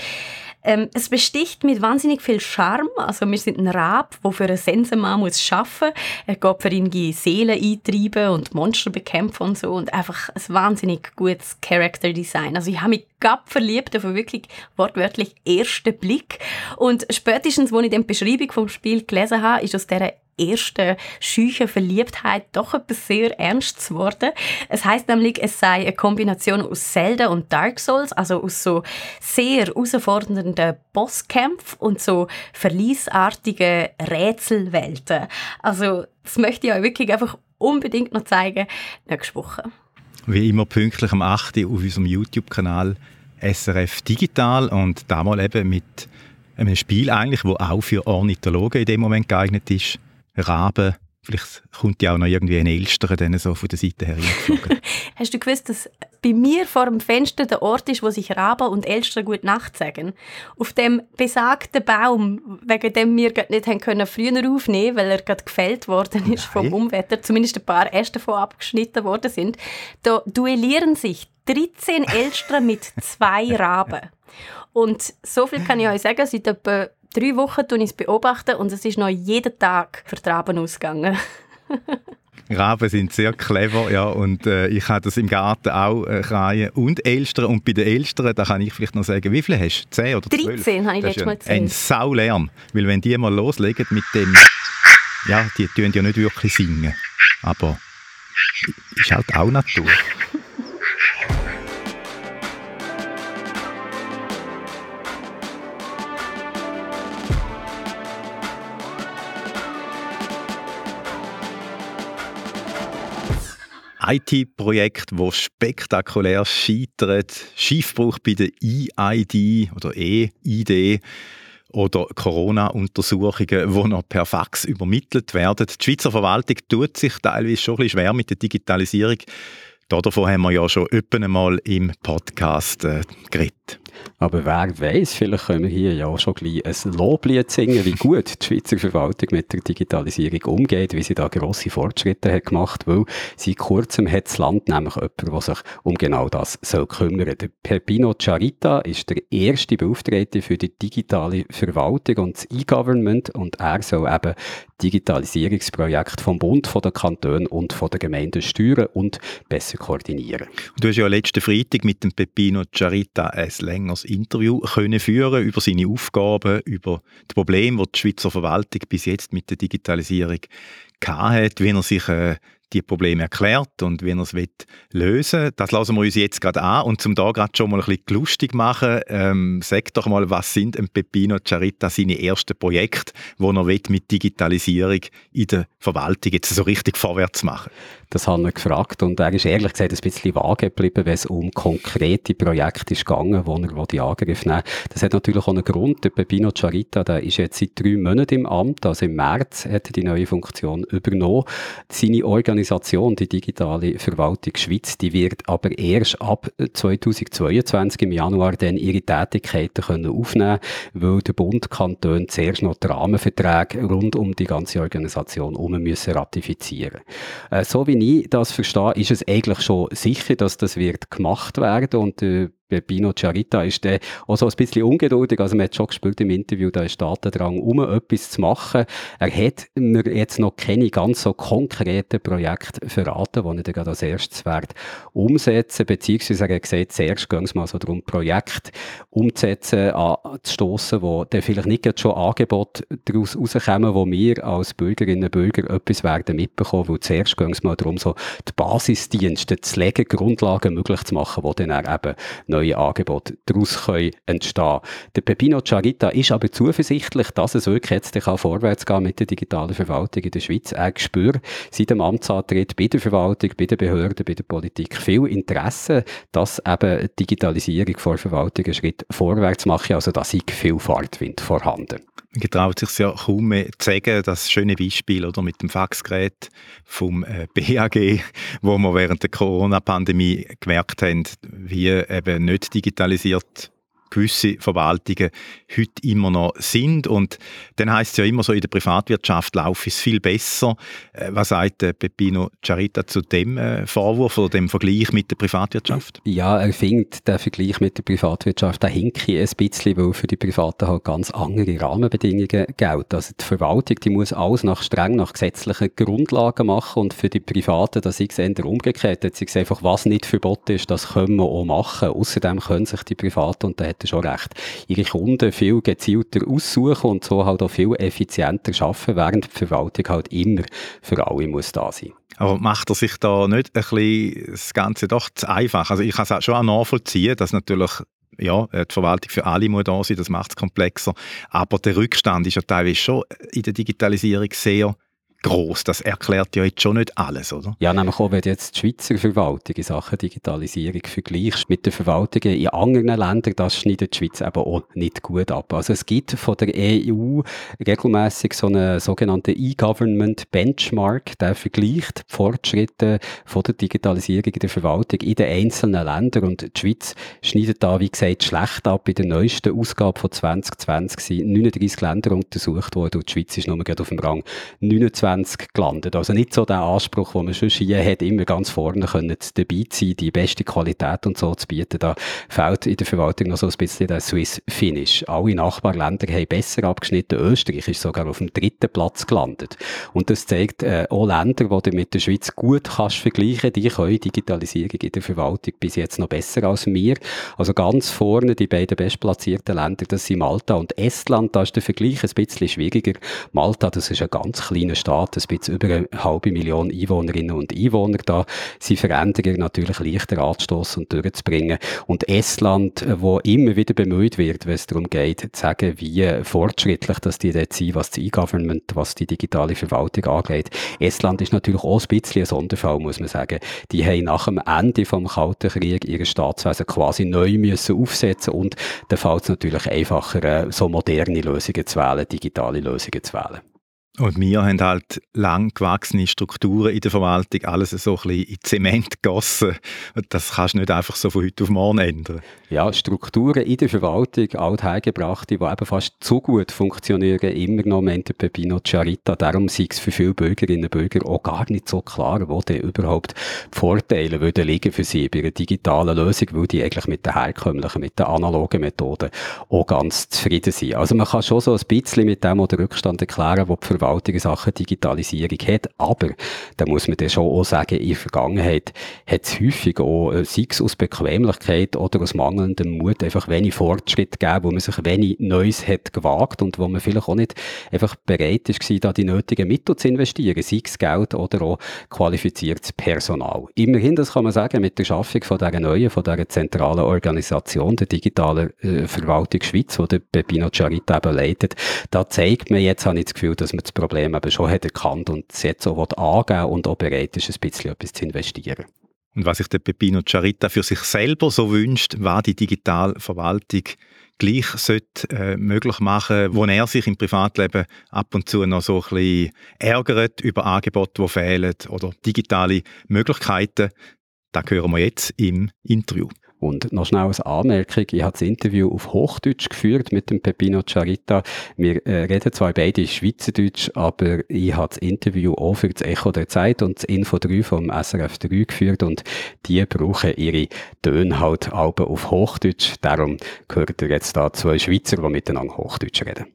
Ähm, es besticht mit wahnsinnig viel Charme. Also wir sind ein Rab, der für einen Sensenmann muss muss. Er geht für ihn Seelen eintreiben und Monster bekämpfen und so. Und einfach ein wahnsinnig gutes Character Design. Also ich habe mich gab verliebt auf wirklich wortwörtlich ersten Blick. Und spätestens, als ich die Beschreibung vom Spiel gelesen habe, ist aus dieser ersten schüchen Verliebtheit doch etwas sehr Ernstes geworden. Es heißt nämlich, es sei eine Kombination aus Zelda und Dark Souls, also aus so sehr herausfordernden Bosskämpfen und so verliesartigen Rätselwelten. Also das möchte ich euch wirklich einfach unbedingt noch zeigen nächste Woche. Wie immer pünktlich am 8. auf unserem YouTube-Kanal SRF Digital und da mal eben mit einem Spiel eigentlich, wo auch für Ornithologen in dem Moment geeignet ist. Raben, vielleicht kommt ja auch noch irgendwie ein Elster dann so von der Seite her. Hast du gewusst, dass bei mir vor dem Fenster der Ort ist, wo sich Raben und Elster gut Nacht sagen? Auf dem besagten Baum, wegen dem wir nicht haben können früher aufnehmen weil er gerade gefällt worden ist Nein. vom Umwetter, zumindest ein paar Äste davon abgeschnitten worden sind, da duellieren sich 13 Elster mit zwei Raben. Und so viel kann ich euch sagen, seit etwa drei Wochen tue ich es beobachten und es ist noch jeden Tag für die Raben ausgegangen. Raben sind sehr clever, ja, und äh, ich habe das im Garten auch äh, Kreien und Elstern. Und bei den Elstern, da kann ich vielleicht noch sagen, wie viele hast du? Zehn oder zwölf? 13 habe ich letztes Mal gesehen. Ein Saulärm, weil wenn die mal loslegen mit dem, ja, die tun ja nicht wirklich singen, aber ist halt auch Natur. IT-Projekt, wo spektakulär scheitert, Schiffbruch bei der EID oder E-ID oder Corona-Untersuchungen, die noch per Fax übermittelt werden. Die Schweizer Verwaltung tut sich teilweise schon ein bisschen schwer mit der Digitalisierung. Davon haben wir ja schon öppen einmal im Podcast äh, geredet. Aber wer weiß, vielleicht können wir hier ja schon gleich ein Loblied singen, wie gut die Schweizer Verwaltung mit der Digitalisierung umgeht, wie sie da grosse Fortschritte hat gemacht, weil seit kurzem hat das Land nämlich jemanden, der sich um genau das soll kümmern. Der Peppino Charita ist der erste Beauftragte für die digitale Verwaltung und das E-Government und er soll eben Digitalisierungsprojekte vom Bund, von den Kantonen und von den Gemeinden steuern und besser koordinieren. Du hast ja letzten Freitag mit dem Peppino Charita ein längeres Interview können führen über seine Aufgaben, über die Probleme, die die Schweizer Verwaltung bis jetzt mit der Digitalisierung hatte, wie er sich äh, die Probleme erklärt und wie er es lösen will. Das lassen wir uns jetzt gerade an. Und zum da gerade schon mal ein bisschen lustig machen, ähm, sag doch mal, was sind ein Peppino Charita seine ersten Projekte, wo er mit Digitalisierung in der Verwaltung jetzt so richtig vorwärts machen Das haben wir gefragt und er ist ehrlich gesagt ein bisschen vage geblieben, wenn es um konkrete Projekte ist gegangen, wo er die Angriff nehmen Das hat natürlich auch einen Grund. Der Peppino Charita, der ist jetzt seit drei Monaten im Amt, also im März hat er die neue Funktion übernommen. Seine Organisation, die digitale Verwaltung Schweiz, die wird aber erst ab 2022 im Januar dann ihre Tätigkeiten können aufnehmen weil der Bund Kanton zuerst noch die Rahmenverträge rund um die ganze Organisation um müssen ratifizieren. Äh, so wie ich das verstehe, ist es eigentlich schon sicher, dass das wird gemacht werden und äh, Pino Charita ist der auch so ein bisschen ungeduldig. Also man hat schon gespielt im Interview, da ist Datendrang, um etwas zu machen. Er hat mir jetzt noch keine ganz so konkreten Projekte verraten, die er dann gerade als erstes wird umsetzen, beziehungsweise er hat gesagt, zuerst geht es mal so darum, Projekte umzusetzen, anzustossen, wo dann vielleicht nicht schon Angebote daraus rauskommen, wo wir als Bürgerinnen und Bürger etwas werden mitbekommen, weil zuerst geht es mal darum, so die Basisdienste zu legen, Grundlagen möglich zu machen, wo dann eben neue Angebote daraus können entstehen Der Pepino Charita ist aber zuversichtlich, dass es wirklich jetzt kann vorwärts gehen mit der digitalen Verwaltung in der Schweiz. Er spürt seit dem Amtsantritt bei der Verwaltung, bei den Behörden, bei der Politik viel Interesse, dass eben Digitalisierung vor Verwaltung einen Schritt vorwärts mache. Also da ist viel Fahrtwind vorhanden. Man getraut sich ja kaum mehr zu sagen, das schöne Beispiel oder mit dem Faxgerät vom äh, BAG, wo wir während der Corona-Pandemie gemerkt haben, wie eben nicht digitalisiert gewisse Verwaltungen heute immer noch sind. Und dann heißt es ja immer so, in der Privatwirtschaft laufe es viel besser. Äh, was sagt Peppino Charita zu dem äh, Vorwurf oder dem Vergleich mit der Privatwirtschaft? Ja, er findet der Vergleich mit der Privatwirtschaft, da hinke ein bisschen, weil für die Privaten halt ganz andere Rahmenbedingungen gelten. Also die Verwaltung, die muss alles nach streng nach gesetzlichen Grundlagen machen und für die Privaten, das ist eher umgekehrt. Jetzt ist einfach, was nicht verboten ist, das können wir auch machen. Außerdem können sich die Privaten, und da hat er schon recht, ihre Kunden viel gezielter aussuchen und so halt auch viel effizienter arbeiten, während die Verwaltung halt immer für alle muss da sein. Aber macht er sich da nicht ein bisschen das Ganze doch zu einfach? Also ich kann es schon auch nachvollziehen, dass natürlich ja, die Verwaltung für alle muss da sein, das macht es komplexer. Aber der Rückstand ist ja teilweise schon in der Digitalisierung sehr groß. Das erklärt ja jetzt schon nicht alles, oder? Ja, nämlich auch, wenn jetzt die Schweizer Verwaltung in Sachen Digitalisierung vergleichst mit den Verwaltungen in anderen Ländern, das schneidet die Schweiz eben auch nicht gut ab. Also es gibt von der EU regelmäßig so einen sogenannten E-Government Benchmark, der vergleicht die Fortschritte von der Digitalisierung in der Verwaltung in den einzelnen Ländern und die Schweiz schneidet da, wie gesagt, schlecht ab. In der neuesten Ausgabe von 2020 sind 39 Länder untersucht worden und die Schweiz ist nur gerade auf dem Rang 29 20 gelandet. Also nicht so der Anspruch, den man schon hier hat, immer ganz vorne können dabei sein, die beste Qualität und so zu bieten. Da fehlt in der Verwaltung noch so ein bisschen der Swiss Finish. Alle Nachbarländer haben besser abgeschnitten. Österreich ist sogar auf dem dritten Platz gelandet. Und das zeigt, äh, auch Länder, die du mit der Schweiz gut kannst vergleichen, die können Digitalisierung in der Verwaltung bis jetzt noch besser als wir. Also ganz vorne die beiden bestplatzierten Länder, das sind Malta und Estland. Da ist der Vergleich ein bisschen schwieriger. Malta, das ist ein ganz kleiner Staat Staat, ein bisschen über eine halbe Million Einwohnerinnen und Einwohner da, sind Veränderungen natürlich leichter anzustoßen und durchzubringen. Und Estland, wo immer wieder bemüht wird, wenn es darum geht, zu sagen, wie fortschrittlich das die dort sind, was das E-Government, was die digitale Verwaltung angeht. Estland ist natürlich auch ein bisschen ein Sonderfall, muss man sagen. Die haben nach dem Ende vom Kalten Krieg ihre Staatswesen quasi neu müssen aufsetzen und da fällt es natürlich einfacher, äh, so moderne Lösungen zu wählen, digitale Lösungen zu wählen. Und wir haben halt lang gewachsene Strukturen in der Verwaltung, alles so ein bisschen in Zement gegossen. Das kannst du nicht einfach so von heute auf morgen ändern. Ja, Strukturen in der Verwaltung, althergebrachte, die eben fast zu gut funktionieren, immer noch meint der Pepino Charita. Darum sei es für viele Bürgerinnen und Bürger auch gar nicht so klar, wo denn überhaupt die Vorteile würden liegen für sie bei einer digitalen Lösung, weil die eigentlich mit den herkömmlichen, mit den analogen Methoden auch ganz zufrieden sind. Also man kann schon so ein bisschen mit dem oder Rückstand erklären, wo die Verwaltung gewaltige Sachen Digitalisierung hat. Aber da muss man dann schon auch sagen, in der Vergangenheit hat es häufig auch, äh, sei es aus Bequemlichkeit oder aus mangelndem Mut, einfach wenig Fortschritt gegeben, wo man sich wenig Neues hat gewagt und wo man vielleicht auch nicht einfach bereit ist, da die nötigen Mittel zu investieren, sei es Geld oder auch qualifiziertes Personal. Immerhin, das kann man sagen, mit der Schaffung von dieser neuen, von dieser zentralen Organisation, der digitalen äh, Verwaltung Schweiz, die der Pepino Charita eben leitet, da zeigt man jetzt, habe ich das Gefühl, dass man das Problem eben schon hat erkannt und es jetzt auch angeben und auch bereit ist, ein bisschen etwas zu investieren. Und was sich der Pepino Charita für sich selber so wünscht, war die Digitalverwaltung gleich sollte, äh, möglich machen, wo er sich im Privatleben ab und zu noch so ein bisschen ärgert über Angebote, die fehlen oder digitale Möglichkeiten. Da hören wir jetzt im Interview. Und noch schnell als Anmerkung, ich habe das Interview auf Hochdeutsch geführt mit dem Pepino Charita. Wir äh, reden zwar beide Schweizerdeutsch, aber ich habe das Interview auch für das Echo der Zeit und das Info 3 vom SRF 3 geführt und die brauchen ihre Töne halt alle auf Hochdeutsch. Darum gehört ihr jetzt da zwei Schweizer, die miteinander Hochdeutsch reden.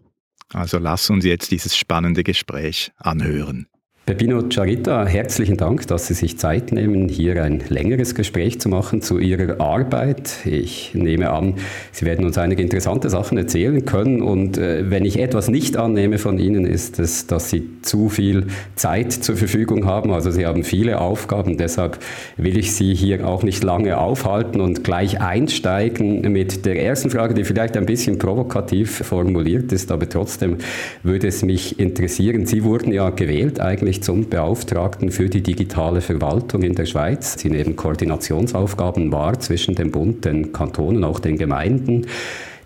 Also lass uns jetzt dieses spannende Gespräch anhören. Pepino Charita, herzlichen Dank, dass Sie sich Zeit nehmen, hier ein längeres Gespräch zu machen zu Ihrer Arbeit. Ich nehme an, Sie werden uns einige interessante Sachen erzählen können und äh, wenn ich etwas nicht annehme von Ihnen, ist es, dass Sie zu viel Zeit zur Verfügung haben. Also Sie haben viele Aufgaben, deshalb will ich Sie hier auch nicht lange aufhalten und gleich einsteigen mit der ersten Frage, die vielleicht ein bisschen provokativ formuliert ist, aber trotzdem würde es mich interessieren. Sie wurden ja gewählt eigentlich zum Beauftragten für die digitale Verwaltung in der Schweiz. Sie nehmen Koordinationsaufgaben wahr zwischen dem Bund, den Kantonen, auch den Gemeinden.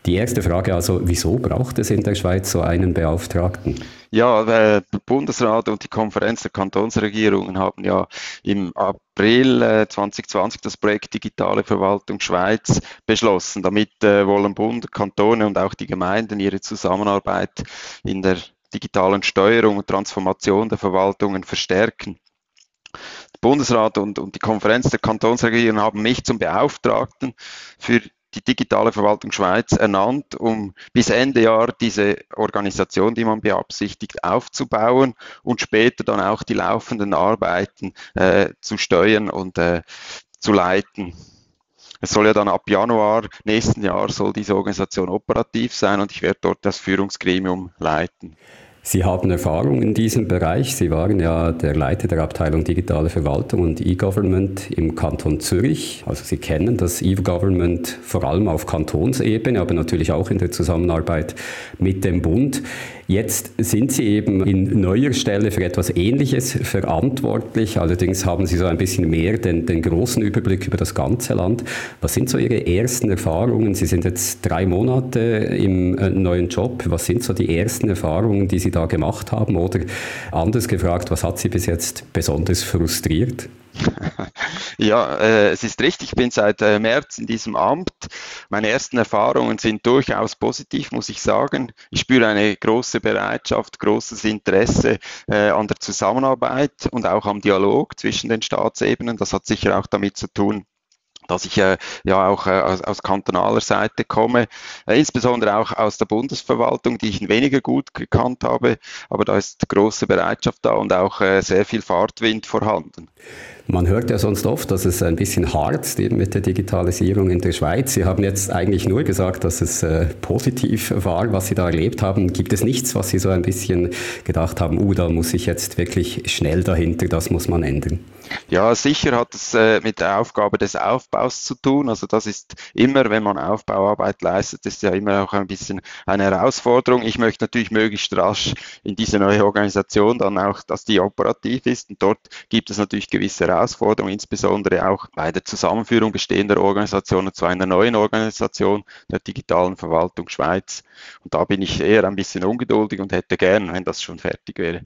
Die erste Frage also, wieso braucht es in der Schweiz so einen Beauftragten? Ja, der Bundesrat und die Konferenz der Kantonsregierungen haben ja im April 2020 äh, das Projekt Digitale Verwaltung Schweiz beschlossen. Damit äh, wollen Bund, Kantone und auch die Gemeinden ihre Zusammenarbeit in der digitalen Steuerung und Transformation der Verwaltungen verstärken. Der Bundesrat und, und die Konferenz der Kantonsregierungen haben mich zum Beauftragten für die digitale Verwaltung Schweiz ernannt, um bis Ende Jahr diese Organisation, die man beabsichtigt, aufzubauen und später dann auch die laufenden Arbeiten äh, zu steuern und äh, zu leiten. es soll ja dann ab Januar nächsten Jahr soll diese Organisation operativ sein und ich werde dort das Führungsgremium leiten. Sie haben Erfahrung in diesem Bereich. Sie waren ja der Leiter der Abteilung Digitale Verwaltung und E-Government im Kanton Zürich. Also Sie kennen das E-Government vor allem auf Kantonsebene, aber natürlich auch in der Zusammenarbeit mit dem Bund. Jetzt sind Sie eben in neuer Stelle für etwas Ähnliches verantwortlich. Allerdings haben Sie so ein bisschen mehr den, den großen Überblick über das ganze Land. Was sind so Ihre ersten Erfahrungen? Sie sind jetzt drei Monate im äh, neuen Job. Was sind so die ersten Erfahrungen, die Sie da gemacht haben? Oder anders gefragt, was hat Sie bis jetzt besonders frustriert? Ja, äh, es ist richtig, ich bin seit äh, März in diesem Amt. Meine ersten Erfahrungen sind durchaus positiv, muss ich sagen. Ich spüre eine große Bereitschaft, großes Interesse äh, an der Zusammenarbeit und auch am Dialog zwischen den Staatsebenen. Das hat sicher auch damit zu tun, dass ich äh, ja auch äh, aus, aus kantonaler Seite komme, äh, insbesondere auch aus der Bundesverwaltung, die ich weniger gut gekannt habe, aber da ist große Bereitschaft da und auch äh, sehr viel Fahrtwind vorhanden. Man hört ja sonst oft, dass es ein bisschen hart ist mit der Digitalisierung in der Schweiz. Sie haben jetzt eigentlich nur gesagt, dass es äh, positiv war, was Sie da erlebt haben. Gibt es nichts, was Sie so ein bisschen gedacht haben, uh, da muss ich jetzt wirklich schnell dahinter, das muss man ändern? Ja, sicher hat es äh, mit der Aufgabe des Aufbaus zu tun. Also das ist immer, wenn man Aufbauarbeit leistet, ist ja immer auch ein bisschen eine Herausforderung. Ich möchte natürlich möglichst rasch in diese neue Organisation dann auch, dass die operativ ist. Und dort gibt es natürlich gewisse Herausforderungen, insbesondere auch bei der Zusammenführung bestehender Organisationen zu einer neuen Organisation der digitalen Verwaltung Schweiz. Und da bin ich eher ein bisschen ungeduldig und hätte gern, wenn das schon fertig wäre.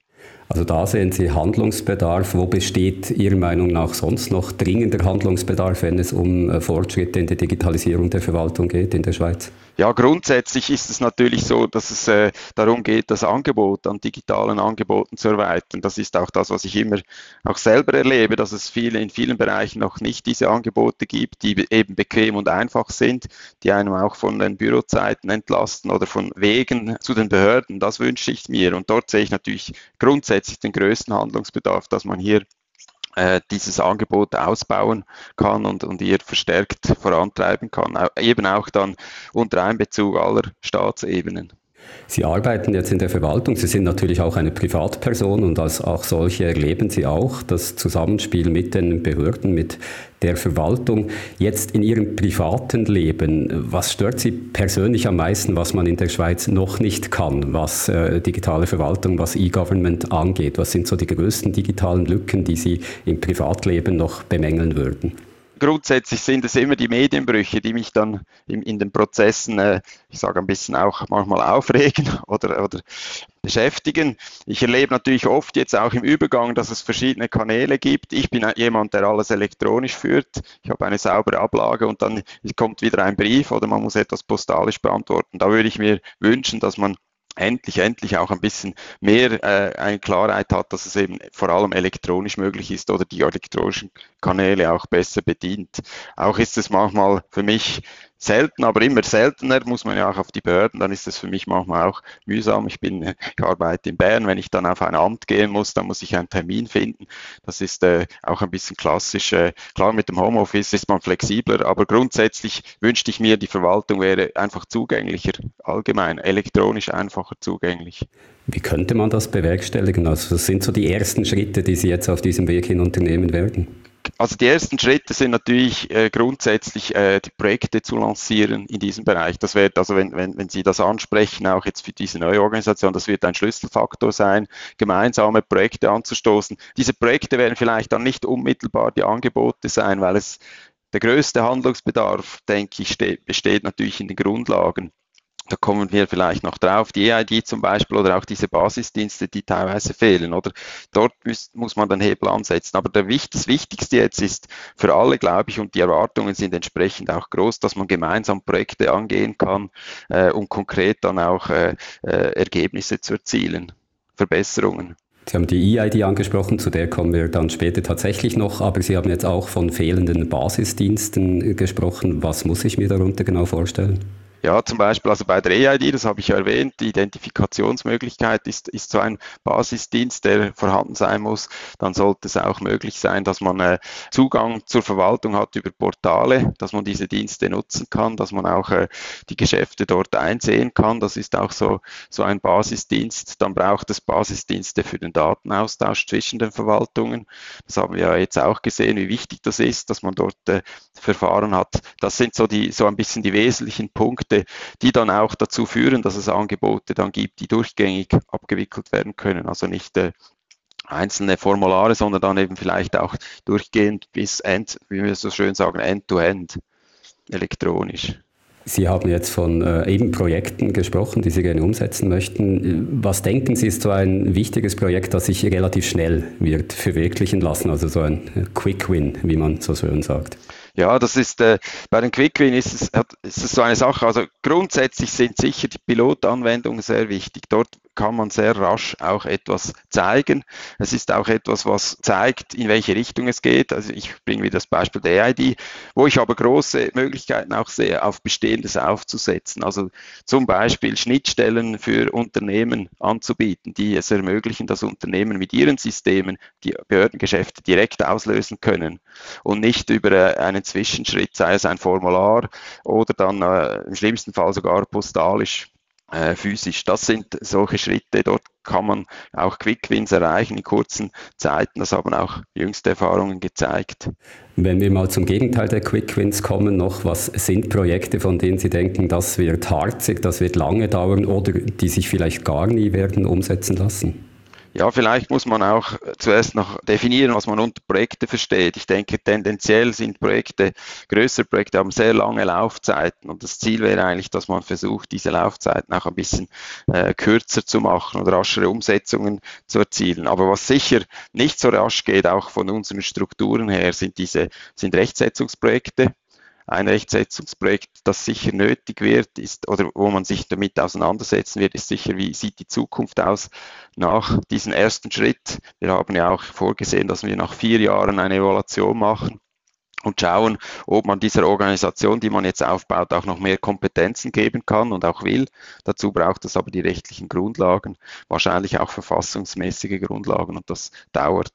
Also da sehen Sie Handlungsbedarf. Wo besteht Ihrer Meinung nach sonst noch dringender Handlungsbedarf, wenn es um äh, Fortschritte in der Digitalisierung der Verwaltung geht in der Schweiz? Ja, grundsätzlich ist es natürlich so, dass es äh, darum geht, das Angebot an digitalen Angeboten zu erweitern. Das ist auch das, was ich immer auch selber erlebe, dass es viele in vielen Bereichen noch nicht diese Angebote gibt, die eben bequem und einfach sind, die einem auch von den Bürozeiten entlasten oder von Wegen zu den Behörden. Das wünsche ich mir. Und dort sehe ich natürlich grundsätzlich den größten Handlungsbedarf, dass man hier äh, dieses Angebot ausbauen kann und, und ihr verstärkt vorantreiben kann, eben auch dann unter Einbezug aller Staatsebenen. Sie arbeiten jetzt in der Verwaltung. Sie sind natürlich auch eine Privatperson und als auch solche erleben Sie auch das Zusammenspiel mit den Behörden, mit der Verwaltung. Jetzt in Ihrem privaten Leben, was stört Sie persönlich am meisten, was man in der Schweiz noch nicht kann, was äh, digitale Verwaltung, was E-Government angeht? Was sind so die größten digitalen Lücken, die Sie im Privatleben noch bemängeln würden? Grundsätzlich sind es immer die Medienbrüche, die mich dann in, in den Prozessen, äh, ich sage ein bisschen auch manchmal aufregen oder, oder beschäftigen. Ich erlebe natürlich oft jetzt auch im Übergang, dass es verschiedene Kanäle gibt. Ich bin jemand, der alles elektronisch führt. Ich habe eine saubere Ablage und dann kommt wieder ein Brief oder man muss etwas postalisch beantworten. Da würde ich mir wünschen, dass man endlich, endlich auch ein bisschen mehr äh, eine Klarheit hat, dass es eben vor allem elektronisch möglich ist oder die elektronischen Kanäle auch besser bedient. Auch ist es manchmal für mich selten, aber immer seltener muss man ja auch auf die Behörden, dann ist es für mich manchmal auch mühsam. Ich bin, ich arbeite in Bern, wenn ich dann auf ein Amt gehen muss, dann muss ich einen Termin finden. Das ist äh, auch ein bisschen klassisch. Äh, klar, mit dem Homeoffice ist man flexibler, aber grundsätzlich wünschte ich mir, die Verwaltung wäre einfach zugänglicher, allgemein, elektronisch einfacher zugänglich. Wie könnte man das bewerkstelligen? Also, das sind so die ersten Schritte, die Sie jetzt auf diesem Weg hin unternehmen werden? Also die ersten Schritte sind natürlich äh, grundsätzlich äh, die Projekte zu lancieren in diesem Bereich. Das wird also, wenn, wenn, wenn Sie das ansprechen, auch jetzt für diese neue Organisation, das wird ein Schlüsselfaktor sein, gemeinsame Projekte anzustoßen. Diese Projekte werden vielleicht dann nicht unmittelbar die Angebote sein, weil es der größte Handlungsbedarf, denke ich, besteht natürlich in den Grundlagen da kommen wir vielleicht noch drauf, die EID zum Beispiel oder auch diese Basisdienste, die teilweise fehlen, oder dort muss, muss man den Hebel ansetzen. Aber der, das Wichtigste jetzt ist für alle, glaube ich, und die Erwartungen sind entsprechend auch groß, dass man gemeinsam Projekte angehen kann, äh, um konkret dann auch äh, äh, Ergebnisse zu erzielen, Verbesserungen. Sie haben die EID angesprochen, zu der kommen wir dann später tatsächlich noch, aber Sie haben jetzt auch von fehlenden Basisdiensten gesprochen. Was muss ich mir darunter genau vorstellen? Ja, zum Beispiel also bei der EID, das habe ich ja erwähnt, die Identifikationsmöglichkeit ist, ist so ein Basisdienst, der vorhanden sein muss. Dann sollte es auch möglich sein, dass man äh, Zugang zur Verwaltung hat über Portale, dass man diese Dienste nutzen kann, dass man auch äh, die Geschäfte dort einsehen kann. Das ist auch so, so ein Basisdienst. Dann braucht es Basisdienste für den Datenaustausch zwischen den Verwaltungen. Das haben wir ja jetzt auch gesehen, wie wichtig das ist, dass man dort äh, Verfahren hat. Das sind so die, so ein bisschen die wesentlichen Punkte Produkte, die dann auch dazu führen, dass es Angebote dann gibt, die durchgängig abgewickelt werden können. Also nicht äh, einzelne Formulare, sondern dann eben vielleicht auch durchgehend bis end, wie wir so schön sagen, end-to-end -end, elektronisch. Sie haben jetzt von äh, eben Projekten gesprochen, die Sie gerne umsetzen möchten. Was denken Sie, ist so ein wichtiges Projekt, das sich relativ schnell wird verwirklichen lassen, also so ein Quick Win, wie man so schön sagt? Ja, das ist äh, bei den Quick Win ist es, ist es so eine Sache. Also grundsätzlich sind sicher die Pilotanwendungen sehr wichtig. Dort kann man sehr rasch auch etwas zeigen. Es ist auch etwas, was zeigt, in welche Richtung es geht. Also ich bringe wieder das Beispiel der EID, wo ich aber große Möglichkeiten auch sehe, auf Bestehendes aufzusetzen. Also zum Beispiel Schnittstellen für Unternehmen anzubieten, die es ermöglichen, dass Unternehmen mit ihren Systemen die Behördengeschäfte direkt auslösen können und nicht über äh, einen Zwischenschritt, sei es ein Formular oder dann äh, im schlimmsten Fall sogar postalisch äh, physisch. Das sind solche Schritte, dort kann man auch Quick-Wins erreichen in kurzen Zeiten. Das haben auch jüngste Erfahrungen gezeigt. Wenn wir mal zum Gegenteil der Quick-Wins kommen, noch, was sind Projekte, von denen Sie denken, das wird harzig, das wird lange dauern oder die sich vielleicht gar nie werden umsetzen lassen? Ja, vielleicht muss man auch zuerst noch definieren, was man unter Projekte versteht. Ich denke, tendenziell sind Projekte, größere Projekte haben sehr lange Laufzeiten und das Ziel wäre eigentlich, dass man versucht, diese Laufzeiten auch ein bisschen äh, kürzer zu machen und raschere Umsetzungen zu erzielen. Aber was sicher nicht so rasch geht, auch von unseren Strukturen her, sind diese, sind Rechtsetzungsprojekte ein Rechtsetzungsprojekt, das sicher nötig wird, ist oder wo man sich damit auseinandersetzen wird, ist sicher, wie sieht die Zukunft aus nach diesem ersten Schritt. Wir haben ja auch vorgesehen, dass wir nach vier Jahren eine Evaluation machen und schauen, ob man dieser Organisation, die man jetzt aufbaut, auch noch mehr Kompetenzen geben kann und auch will. Dazu braucht es aber die rechtlichen Grundlagen, wahrscheinlich auch verfassungsmäßige Grundlagen und das dauert.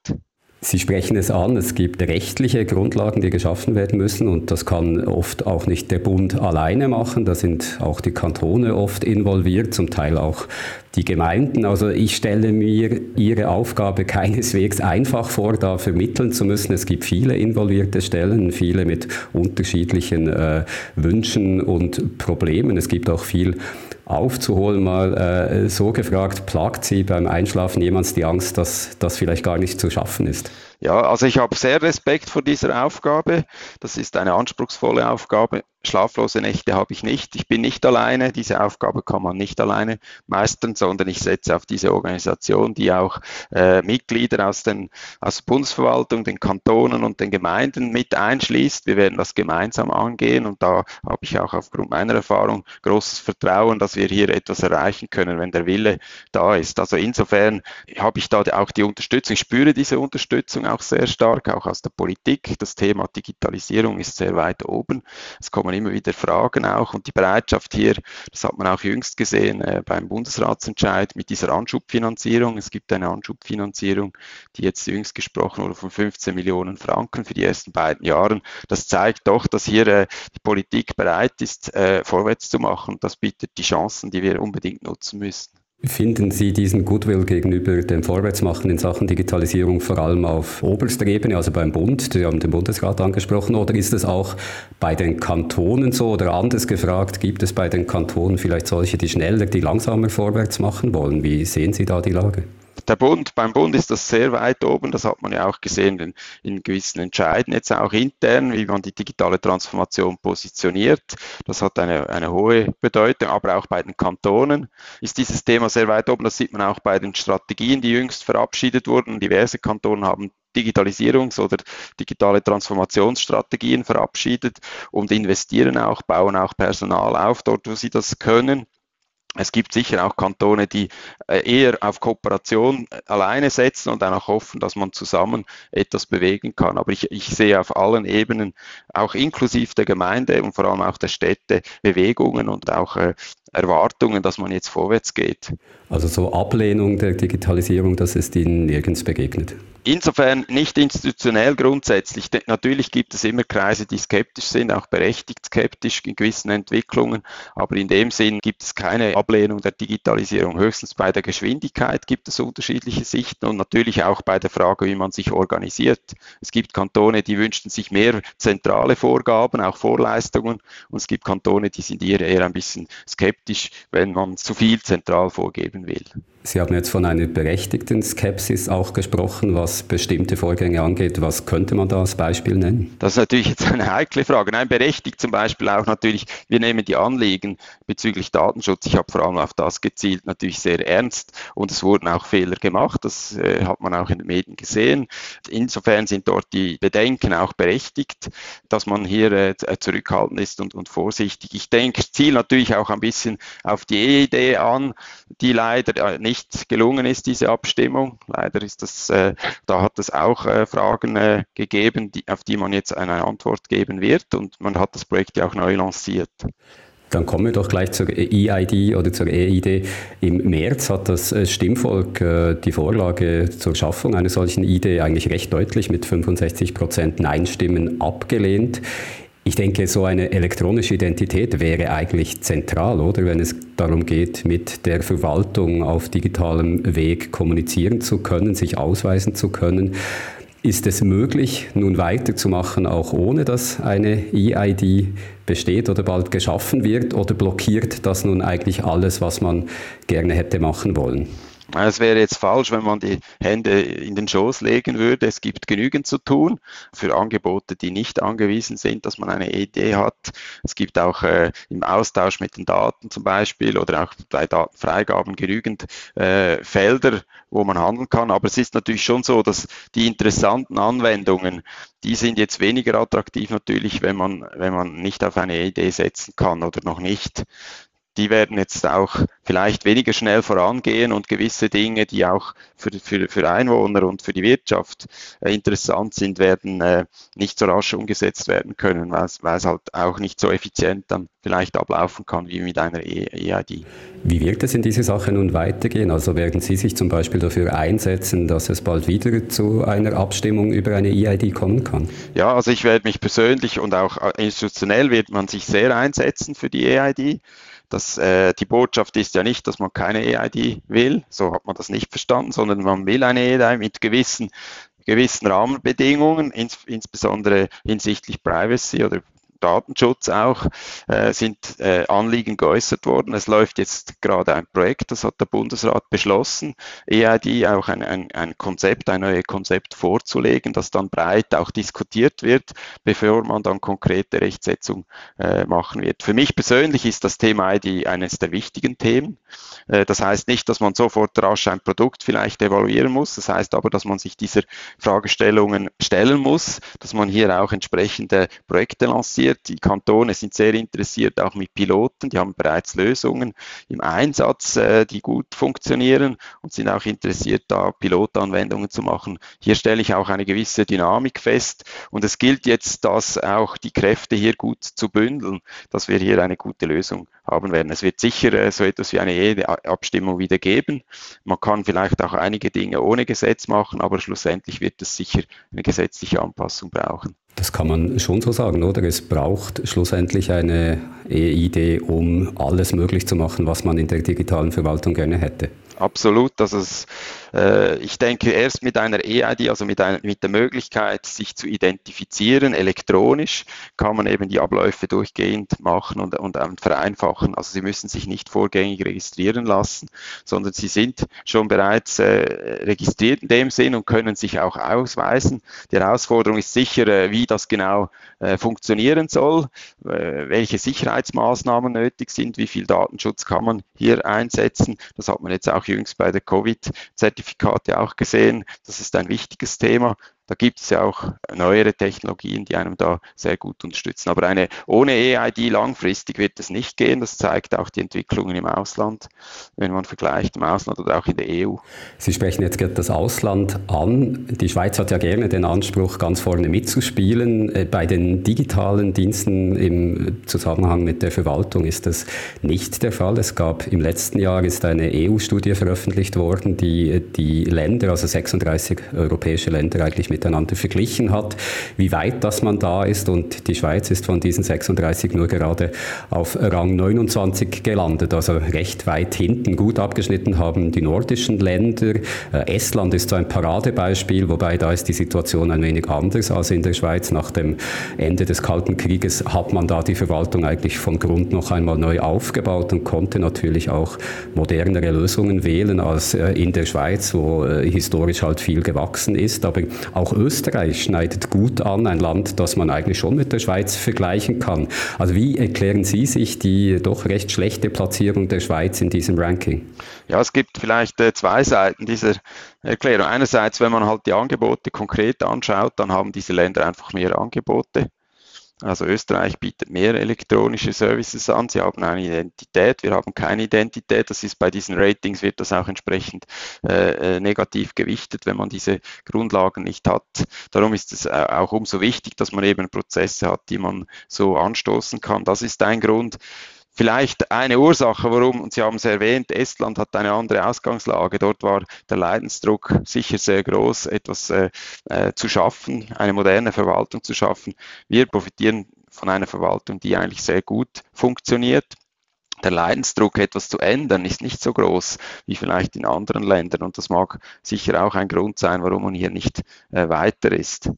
Sie sprechen es an, es gibt rechtliche Grundlagen, die geschaffen werden müssen und das kann oft auch nicht der Bund alleine machen. Da sind auch die Kantone oft involviert, zum Teil auch die Gemeinden. Also ich stelle mir Ihre Aufgabe keineswegs einfach vor, da vermitteln zu müssen. Es gibt viele involvierte Stellen, viele mit unterschiedlichen äh, Wünschen und Problemen. Es gibt auch viel aufzuholen, mal äh, so gefragt, plagt Sie beim Einschlafen jemals die Angst, dass das vielleicht gar nicht zu schaffen ist? Ja, also ich habe sehr Respekt vor dieser Aufgabe. Das ist eine anspruchsvolle Aufgabe. Schlaflose Nächte habe ich nicht. Ich bin nicht alleine. Diese Aufgabe kann man nicht alleine meistern, sondern ich setze auf diese Organisation, die auch äh, Mitglieder aus, den, aus der Bundesverwaltung, den Kantonen und den Gemeinden mit einschließt. Wir werden das gemeinsam angehen und da habe ich auch aufgrund meiner Erfahrung großes Vertrauen, dass wir hier etwas erreichen können, wenn der Wille da ist. Also insofern habe ich da auch die Unterstützung, ich spüre diese Unterstützung auch sehr stark, auch aus der Politik. Das Thema Digitalisierung ist sehr weit oben. Es kommen immer wieder Fragen auch und die Bereitschaft hier, das hat man auch jüngst gesehen äh, beim Bundesratsentscheid mit dieser Anschubfinanzierung. Es gibt eine Anschubfinanzierung, die jetzt jüngst gesprochen wurde von 15 Millionen Franken für die ersten beiden Jahre. Das zeigt doch, dass hier äh, die Politik bereit ist, äh, vorwärts zu machen. Das bietet die Chancen, die wir unbedingt nutzen müssen. Finden Sie diesen Goodwill gegenüber dem Vorwärtsmachen in Sachen Digitalisierung vor allem auf oberster Ebene, also beim Bund, Sie haben den Bundesrat angesprochen, oder ist es auch bei den Kantonen so oder anders gefragt, gibt es bei den Kantonen vielleicht solche, die schneller, die langsamer vorwärts machen wollen? Wie sehen Sie da die Lage? Der Bund, beim Bund ist das sehr weit oben, das hat man ja auch gesehen in, in gewissen Entscheiden, jetzt auch intern, wie man die digitale Transformation positioniert. Das hat eine, eine hohe Bedeutung, aber auch bei den Kantonen ist dieses Thema sehr weit oben. Das sieht man auch bei den Strategien, die jüngst verabschiedet wurden. Diverse Kantonen haben Digitalisierungs- oder digitale Transformationsstrategien verabschiedet und investieren auch, bauen auch Personal auf, dort wo sie das können. Es gibt sicher auch Kantone, die äh, eher auf Kooperation äh, alleine setzen und dann auch hoffen, dass man zusammen etwas bewegen kann. Aber ich, ich sehe auf allen Ebenen, auch inklusive der Gemeinde und vor allem auch der Städte, Bewegungen und auch äh, Erwartungen, dass man jetzt vorwärts geht. Also so Ablehnung der Digitalisierung, das ist Ihnen nirgends begegnet? Insofern nicht institutionell grundsätzlich. Natürlich gibt es immer Kreise, die skeptisch sind, auch berechtigt skeptisch in gewissen Entwicklungen, aber in dem Sinn gibt es keine Ablehnung der Digitalisierung. Höchstens bei der Geschwindigkeit gibt es unterschiedliche Sichten und natürlich auch bei der Frage, wie man sich organisiert. Es gibt Kantone, die wünschten sich mehr zentrale Vorgaben, auch Vorleistungen und es gibt Kantone, die sind eher ein bisschen skeptisch, wenn man zu viel zentral vorgeben will. Sie haben jetzt von einer berechtigten Skepsis auch gesprochen, was bestimmte Vorgänge angeht. Was könnte man da als Beispiel nennen? Das ist natürlich jetzt eine heikle Frage. Nein, berechtigt zum Beispiel auch natürlich, wir nehmen die Anliegen bezüglich Datenschutz, ich habe vor allem auf das gezielt, natürlich sehr ernst und es wurden auch Fehler gemacht, das äh, hat man auch in den Medien gesehen. Insofern sind dort die Bedenken auch berechtigt, dass man hier äh, zurückhaltend ist und, und vorsichtig. Ich denke, ich ziele natürlich auch ein bisschen auf die E-Idee an, die leider äh, nicht nicht gelungen ist, diese Abstimmung. Leider ist das, äh, da hat es auch äh, Fragen äh, gegeben, die, auf die man jetzt eine Antwort geben wird und man hat das Projekt ja auch neu lanciert. Dann kommen wir doch gleich zur EID oder zur EID. Im März hat das äh, Stimmvolk äh, die Vorlage zur Schaffung einer solchen ID eigentlich recht deutlich mit 65 Prozent Nein-Stimmen abgelehnt. Ich denke, so eine elektronische Identität wäre eigentlich zentral, oder? Wenn es darum geht, mit der Verwaltung auf digitalem Weg kommunizieren zu können, sich ausweisen zu können. Ist es möglich, nun weiterzumachen, auch ohne dass eine EID besteht oder bald geschaffen wird? Oder blockiert das nun eigentlich alles, was man gerne hätte machen wollen? Es wäre jetzt falsch, wenn man die Hände in den Schoß legen würde. Es gibt genügend zu tun für Angebote, die nicht angewiesen sind, dass man eine Idee hat. Es gibt auch äh, im Austausch mit den Daten zum Beispiel oder auch bei Datenfreigaben genügend äh, Felder, wo man handeln kann. Aber es ist natürlich schon so, dass die interessanten Anwendungen, die sind jetzt weniger attraktiv natürlich, wenn man, wenn man nicht auf eine Idee setzen kann oder noch nicht die werden jetzt auch vielleicht weniger schnell vorangehen und gewisse Dinge, die auch für, für, für Einwohner und für die Wirtschaft äh, interessant sind, werden äh, nicht so rasch umgesetzt werden können, weil es, halt auch nicht so effizient dann vielleicht ablaufen kann wie mit einer EID. E wie wird es in dieser Sache nun weitergehen? Also werden Sie sich zum Beispiel dafür einsetzen, dass es bald wieder zu einer Abstimmung über eine EID kommen kann? Ja, also ich werde mich persönlich und auch äh, institutionell wird man sich sehr einsetzen für die EID. Das, äh, die Botschaft ist ja nicht, dass man keine EID will, so hat man das nicht verstanden, sondern man will eine EID mit gewissen, gewissen Rahmenbedingungen, ins, insbesondere hinsichtlich Privacy oder Datenschutz auch, äh, sind äh, Anliegen geäußert worden. Es läuft jetzt gerade ein Projekt, das hat der Bundesrat beschlossen, EID auch ein, ein, ein Konzept, ein neues Konzept vorzulegen, das dann breit auch diskutiert wird, bevor man dann konkrete Rechtsetzung äh, machen wird. Für mich persönlich ist das Thema ID eines der wichtigen Themen. Äh, das heißt nicht, dass man sofort rasch ein Produkt vielleicht evaluieren muss. Das heißt aber, dass man sich dieser Fragestellungen stellen muss, dass man hier auch entsprechende Projekte lanciert interessiert. Die Kantone sind sehr interessiert, auch mit Piloten. Die haben bereits Lösungen im Einsatz, äh, die gut funktionieren und sind auch interessiert, da Pilotanwendungen zu machen. Hier stelle ich auch eine gewisse Dynamik fest. Und es gilt jetzt, dass auch die Kräfte hier gut zu bündeln, dass wir hier eine gute Lösung haben werden. Es wird sicher äh, so etwas wie eine Abstimmung wieder geben. Man kann vielleicht auch einige Dinge ohne Gesetz machen, aber schlussendlich wird es sicher eine gesetzliche Anpassung brauchen. Das kann man schon so sagen, oder? Es braucht schlussendlich eine E-Idee, um alles möglich zu machen, was man in der digitalen Verwaltung gerne hätte. Absolut. Also es, äh, ich denke, erst mit einer EID, also mit, einer, mit der Möglichkeit, sich zu identifizieren, elektronisch, kann man eben die Abläufe durchgehend machen und, und, und vereinfachen. Also Sie müssen sich nicht vorgängig registrieren lassen, sondern Sie sind schon bereits äh, registriert in dem Sinn und können sich auch ausweisen. Die Herausforderung ist sicher, äh, wie das genau äh, funktionieren soll, äh, welche Sicherheitsmaßnahmen nötig sind, wie viel Datenschutz kann man hier einsetzen. Das hat man jetzt auch jüngst bei der Covid-Zertifikate auch gesehen. Das ist ein wichtiges Thema. Da gibt es ja auch neuere Technologien, die einem da sehr gut unterstützen. Aber eine ohne EID langfristig wird es nicht gehen. Das zeigt auch die Entwicklungen im Ausland, wenn man vergleicht im Ausland oder auch in der EU. Sie sprechen jetzt gerade das Ausland an. Die Schweiz hat ja gerne den Anspruch, ganz vorne mitzuspielen. Äh, bei den digitalen Diensten im Zusammenhang mit der Verwaltung ist das nicht der Fall. Es gab im letzten Jahr ist eine EU-Studie veröffentlicht worden, die die Länder, also 36 europäische Länder eigentlich miteinander verglichen hat, wie weit das man da ist. Und die Schweiz ist von diesen 36 nur gerade auf Rang 29 gelandet, also recht weit hinten. Gut abgeschnitten haben die nordischen Länder. Äh, Estland ist so ein Paradebeispiel, wobei da ist die Situation ein wenig anders als in der Schweiz. Nach dem Ende des Kalten Krieges hat man da die Verwaltung eigentlich von Grund noch einmal neu aufgebaut und konnte natürlich auch modernere Lösungen wählen als äh, in der Schweiz, wo äh, historisch halt viel gewachsen ist. Aber auch Österreich schneidet gut an, ein Land, das man eigentlich schon mit der Schweiz vergleichen kann. Also wie erklären Sie sich die doch recht schlechte Platzierung der Schweiz in diesem Ranking? Ja, es gibt vielleicht äh, zwei Seiten dieser Erklärung. Einerseits, wenn man halt die Angebote konkret anschaut, dann haben diese Länder einfach mehr Angebote. Also Österreich bietet mehr elektronische Services an. Sie haben eine Identität, wir haben keine Identität. Das ist bei diesen Ratings wird das auch entsprechend äh, äh, negativ gewichtet, wenn man diese Grundlagen nicht hat. Darum ist es äh, auch umso wichtig, dass man eben Prozesse hat, die man so anstoßen kann. Das ist ein Grund. Vielleicht eine Ursache, warum, und Sie haben es erwähnt, Estland hat eine andere Ausgangslage. Dort war der Leidensdruck sicher sehr groß, etwas äh, äh, zu schaffen, eine moderne Verwaltung zu schaffen. Wir profitieren von einer Verwaltung, die eigentlich sehr gut funktioniert der Leidensdruck, etwas zu ändern, ist nicht so groß wie vielleicht in anderen Ländern. Und das mag sicher auch ein Grund sein, warum man hier nicht äh, weiter ist.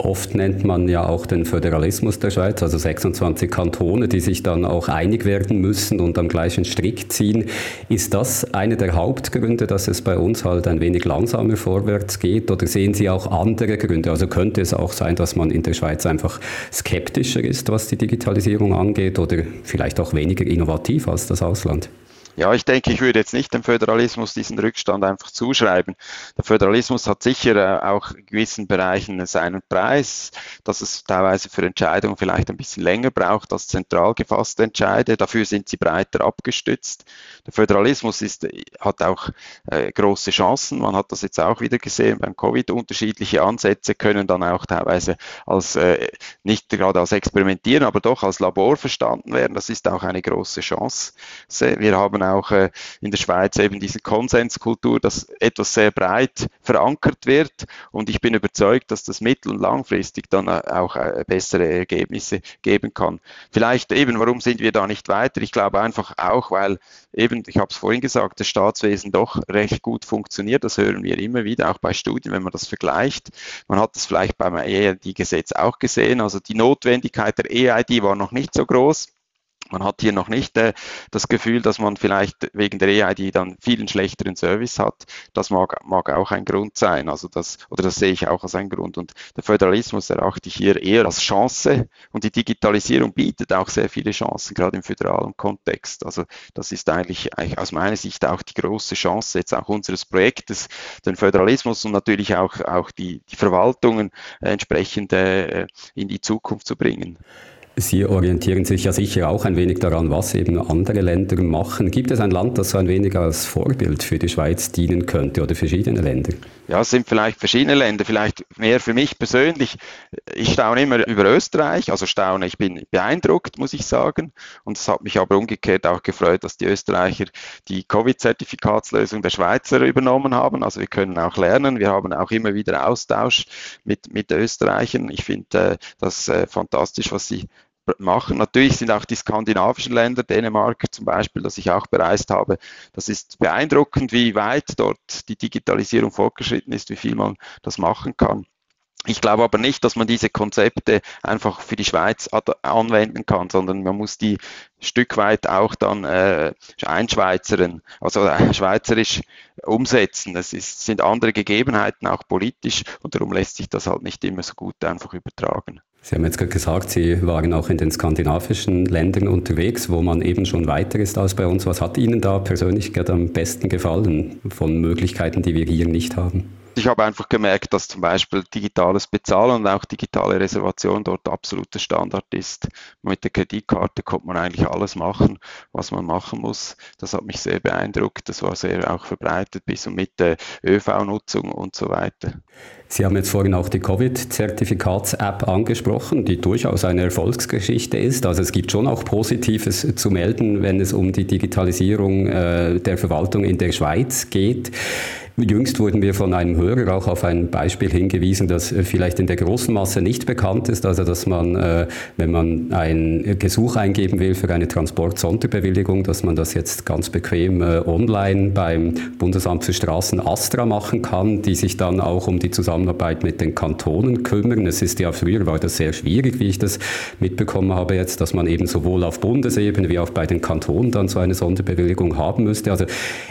Oft nennt man ja auch den Föderalismus der Schweiz, also 26 Kantone, die sich dann auch einig werden müssen und am gleichen Strick ziehen. Ist das einer der Hauptgründe, dass es bei uns halt ein wenig langsamer vorwärts geht? Oder sehen Sie auch andere Gründe? Also könnte es auch sein, dass man in der Schweiz einfach skeptischer ist, was die Digitalisierung angeht oder vielleicht auch weniger innovativ als das Ausland? Ja, ich denke, ich würde jetzt nicht dem Föderalismus diesen Rückstand einfach zuschreiben. Der Föderalismus hat sicher äh, auch in gewissen Bereichen seinen Preis, dass es teilweise für Entscheidungen vielleicht ein bisschen länger braucht als zentral gefasste Entscheide. Dafür sind sie breiter abgestützt. Der Föderalismus ist, hat auch äh, große Chancen. Man hat das jetzt auch wieder gesehen beim Covid. Unterschiedliche Ansätze können dann auch teilweise als, äh, nicht gerade als Experimentieren, aber doch als Labor verstanden werden. Das ist auch eine große Chance. Wir haben auch äh, in der Schweiz eben diese Konsenskultur, dass etwas sehr breit verankert wird. Und ich bin überzeugt, dass das mittel- und langfristig dann äh, auch äh, bessere Ergebnisse geben kann. Vielleicht eben, warum sind wir da nicht weiter? Ich glaube einfach auch, weil eben, ich habe es vorhin gesagt, das Staatswesen doch recht gut funktioniert. Das hören wir immer wieder, auch bei Studien, wenn man das vergleicht. Man hat das vielleicht beim EID-Gesetz auch gesehen. Also die Notwendigkeit der EID war noch nicht so groß. Man hat hier noch nicht äh, das Gefühl, dass man vielleicht wegen der EID dann vielen schlechteren Service hat. Das mag, mag auch ein Grund sein. Also das, oder das sehe ich auch als ein Grund. Und der Föderalismus erachte ich hier eher als Chance. Und die Digitalisierung bietet auch sehr viele Chancen, gerade im föderalen Kontext. Also das ist eigentlich, eigentlich aus meiner Sicht auch die große Chance jetzt auch unseres Projektes, den Föderalismus und natürlich auch, auch die, die Verwaltungen äh, entsprechend äh, in die Zukunft zu bringen. Sie orientieren sich ja sicher auch ein wenig daran, was eben andere Länder machen. Gibt es ein Land, das so ein wenig als Vorbild für die Schweiz dienen könnte oder verschiedene Länder? Ja, es sind vielleicht verschiedene Länder, vielleicht mehr für mich persönlich. Ich staune immer über Österreich, also staune, ich bin beeindruckt, muss ich sagen. Und es hat mich aber umgekehrt auch gefreut, dass die Österreicher die Covid-Zertifikatslösung der Schweizer übernommen haben. Also wir können auch lernen. Wir haben auch immer wieder Austausch mit, mit Österreichern. Ich finde äh, das äh, fantastisch, was sie machen. Natürlich sind auch die skandinavischen Länder, Dänemark zum Beispiel, das ich auch bereist habe, das ist beeindruckend, wie weit dort die Digitalisierung fortgeschritten ist, wie viel man das machen kann. Ich glaube aber nicht, dass man diese Konzepte einfach für die Schweiz anwenden kann, sondern man muss die Stück weit auch dann äh, einschweizern, also äh, schweizerisch umsetzen. Es sind andere Gegebenheiten, auch politisch, und darum lässt sich das halt nicht immer so gut einfach übertragen. Sie haben jetzt gerade gesagt, Sie waren auch in den skandinavischen Ländern unterwegs, wo man eben schon weiter ist als bei uns. Was hat Ihnen da persönlich gerade am besten gefallen von Möglichkeiten, die wir hier nicht haben? Ich habe einfach gemerkt, dass zum Beispiel digitales Bezahlen und auch digitale Reservation dort absoluter Standard ist. Mit der Kreditkarte konnte man eigentlich alles machen, was man machen muss. Das hat mich sehr beeindruckt. Das war sehr auch verbreitet bis und mit der ÖV-Nutzung und so weiter. Sie haben jetzt vorhin auch die Covid-Zertifikats-App angesprochen, die durchaus eine Erfolgsgeschichte ist. Also es gibt schon auch Positives zu melden, wenn es um die Digitalisierung äh, der Verwaltung in der Schweiz geht. Jüngst wurden wir von einem Hörer auch auf ein Beispiel hingewiesen, das vielleicht in der großen Masse nicht bekannt ist. Also, dass man, äh, wenn man ein Gesuch eingeben will für eine Transport-Sonderbewilligung, dass man das jetzt ganz bequem äh, online beim Bundesamt für Straßen Astra machen kann, die sich dann auch um die Zusammenarbeit mit den Kantonen kümmern. Es ist ja früher war das sehr schwierig, wie ich das mitbekommen habe jetzt, dass man eben sowohl auf Bundesebene wie auch bei den Kantonen dann so eine Sonderbewilligung haben müsste. Also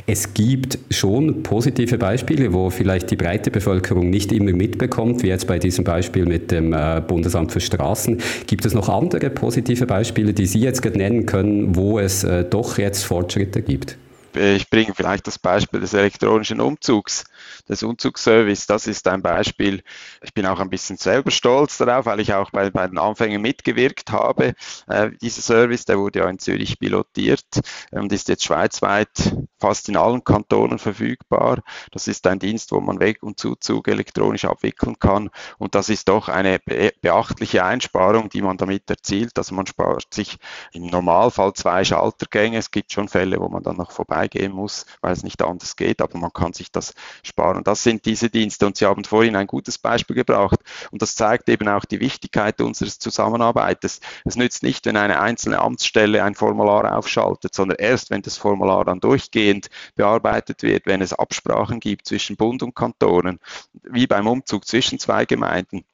es gibt schon positive Beispiele, wo vielleicht die breite Bevölkerung nicht immer mitbekommt, wie jetzt bei diesem Beispiel mit dem äh, Bundesamt für Straßen. Gibt es noch andere positive Beispiele, die Sie jetzt nennen können, wo es äh, doch jetzt Fortschritte gibt? Ich bringe vielleicht das Beispiel des elektronischen Umzugs des Umzugsservice, das ist ein Beispiel. Ich bin auch ein bisschen selber stolz darauf, weil ich auch bei, bei den Anfängen mitgewirkt habe. Äh, dieser Service, der wurde ja in Zürich pilotiert und ist jetzt schweizweit fast in allen Kantonen verfügbar. Das ist ein Dienst, wo man Weg- und Zuzug elektronisch abwickeln kann und das ist doch eine beachtliche Einsparung, die man damit erzielt. Also man spart sich im Normalfall zwei Schaltergänge. Es gibt schon Fälle, wo man dann noch vorbeigehen muss, weil es nicht anders geht, aber man kann sich das sparen. Das sind diese Dienste und Sie haben vorhin ein gutes Beispiel gebracht und das zeigt eben auch die Wichtigkeit unseres Zusammenarbeitens. Es nützt nicht, wenn eine einzelne Amtsstelle ein Formular aufschaltet, sondern erst, wenn das Formular dann durchgehend bearbeitet wird, wenn es Absprachen gibt zwischen Bund und Kantonen, wie beim Umzug zwischen zwei Gemeinden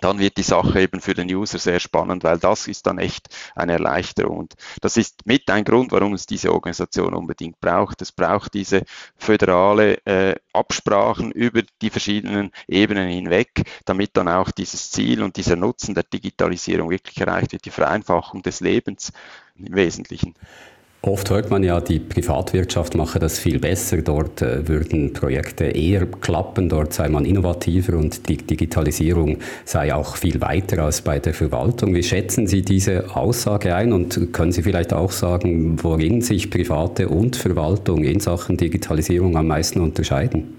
dann wird die Sache eben für den User sehr spannend, weil das ist dann echt eine Erleichterung. Und das ist mit ein Grund, warum es diese Organisation unbedingt braucht. Es braucht diese föderale äh, Absprachen über die verschiedenen Ebenen hinweg, damit dann auch dieses Ziel und dieser Nutzen der Digitalisierung wirklich erreicht wird, die Vereinfachung des Lebens im Wesentlichen. Oft hört man ja, die Privatwirtschaft mache das viel besser. Dort äh, würden Projekte eher klappen, dort sei man innovativer und die Digitalisierung sei auch viel weiter als bei der Verwaltung. Wie schätzen Sie diese Aussage ein und können Sie vielleicht auch sagen, worin sich Private und Verwaltung in Sachen Digitalisierung am meisten unterscheiden?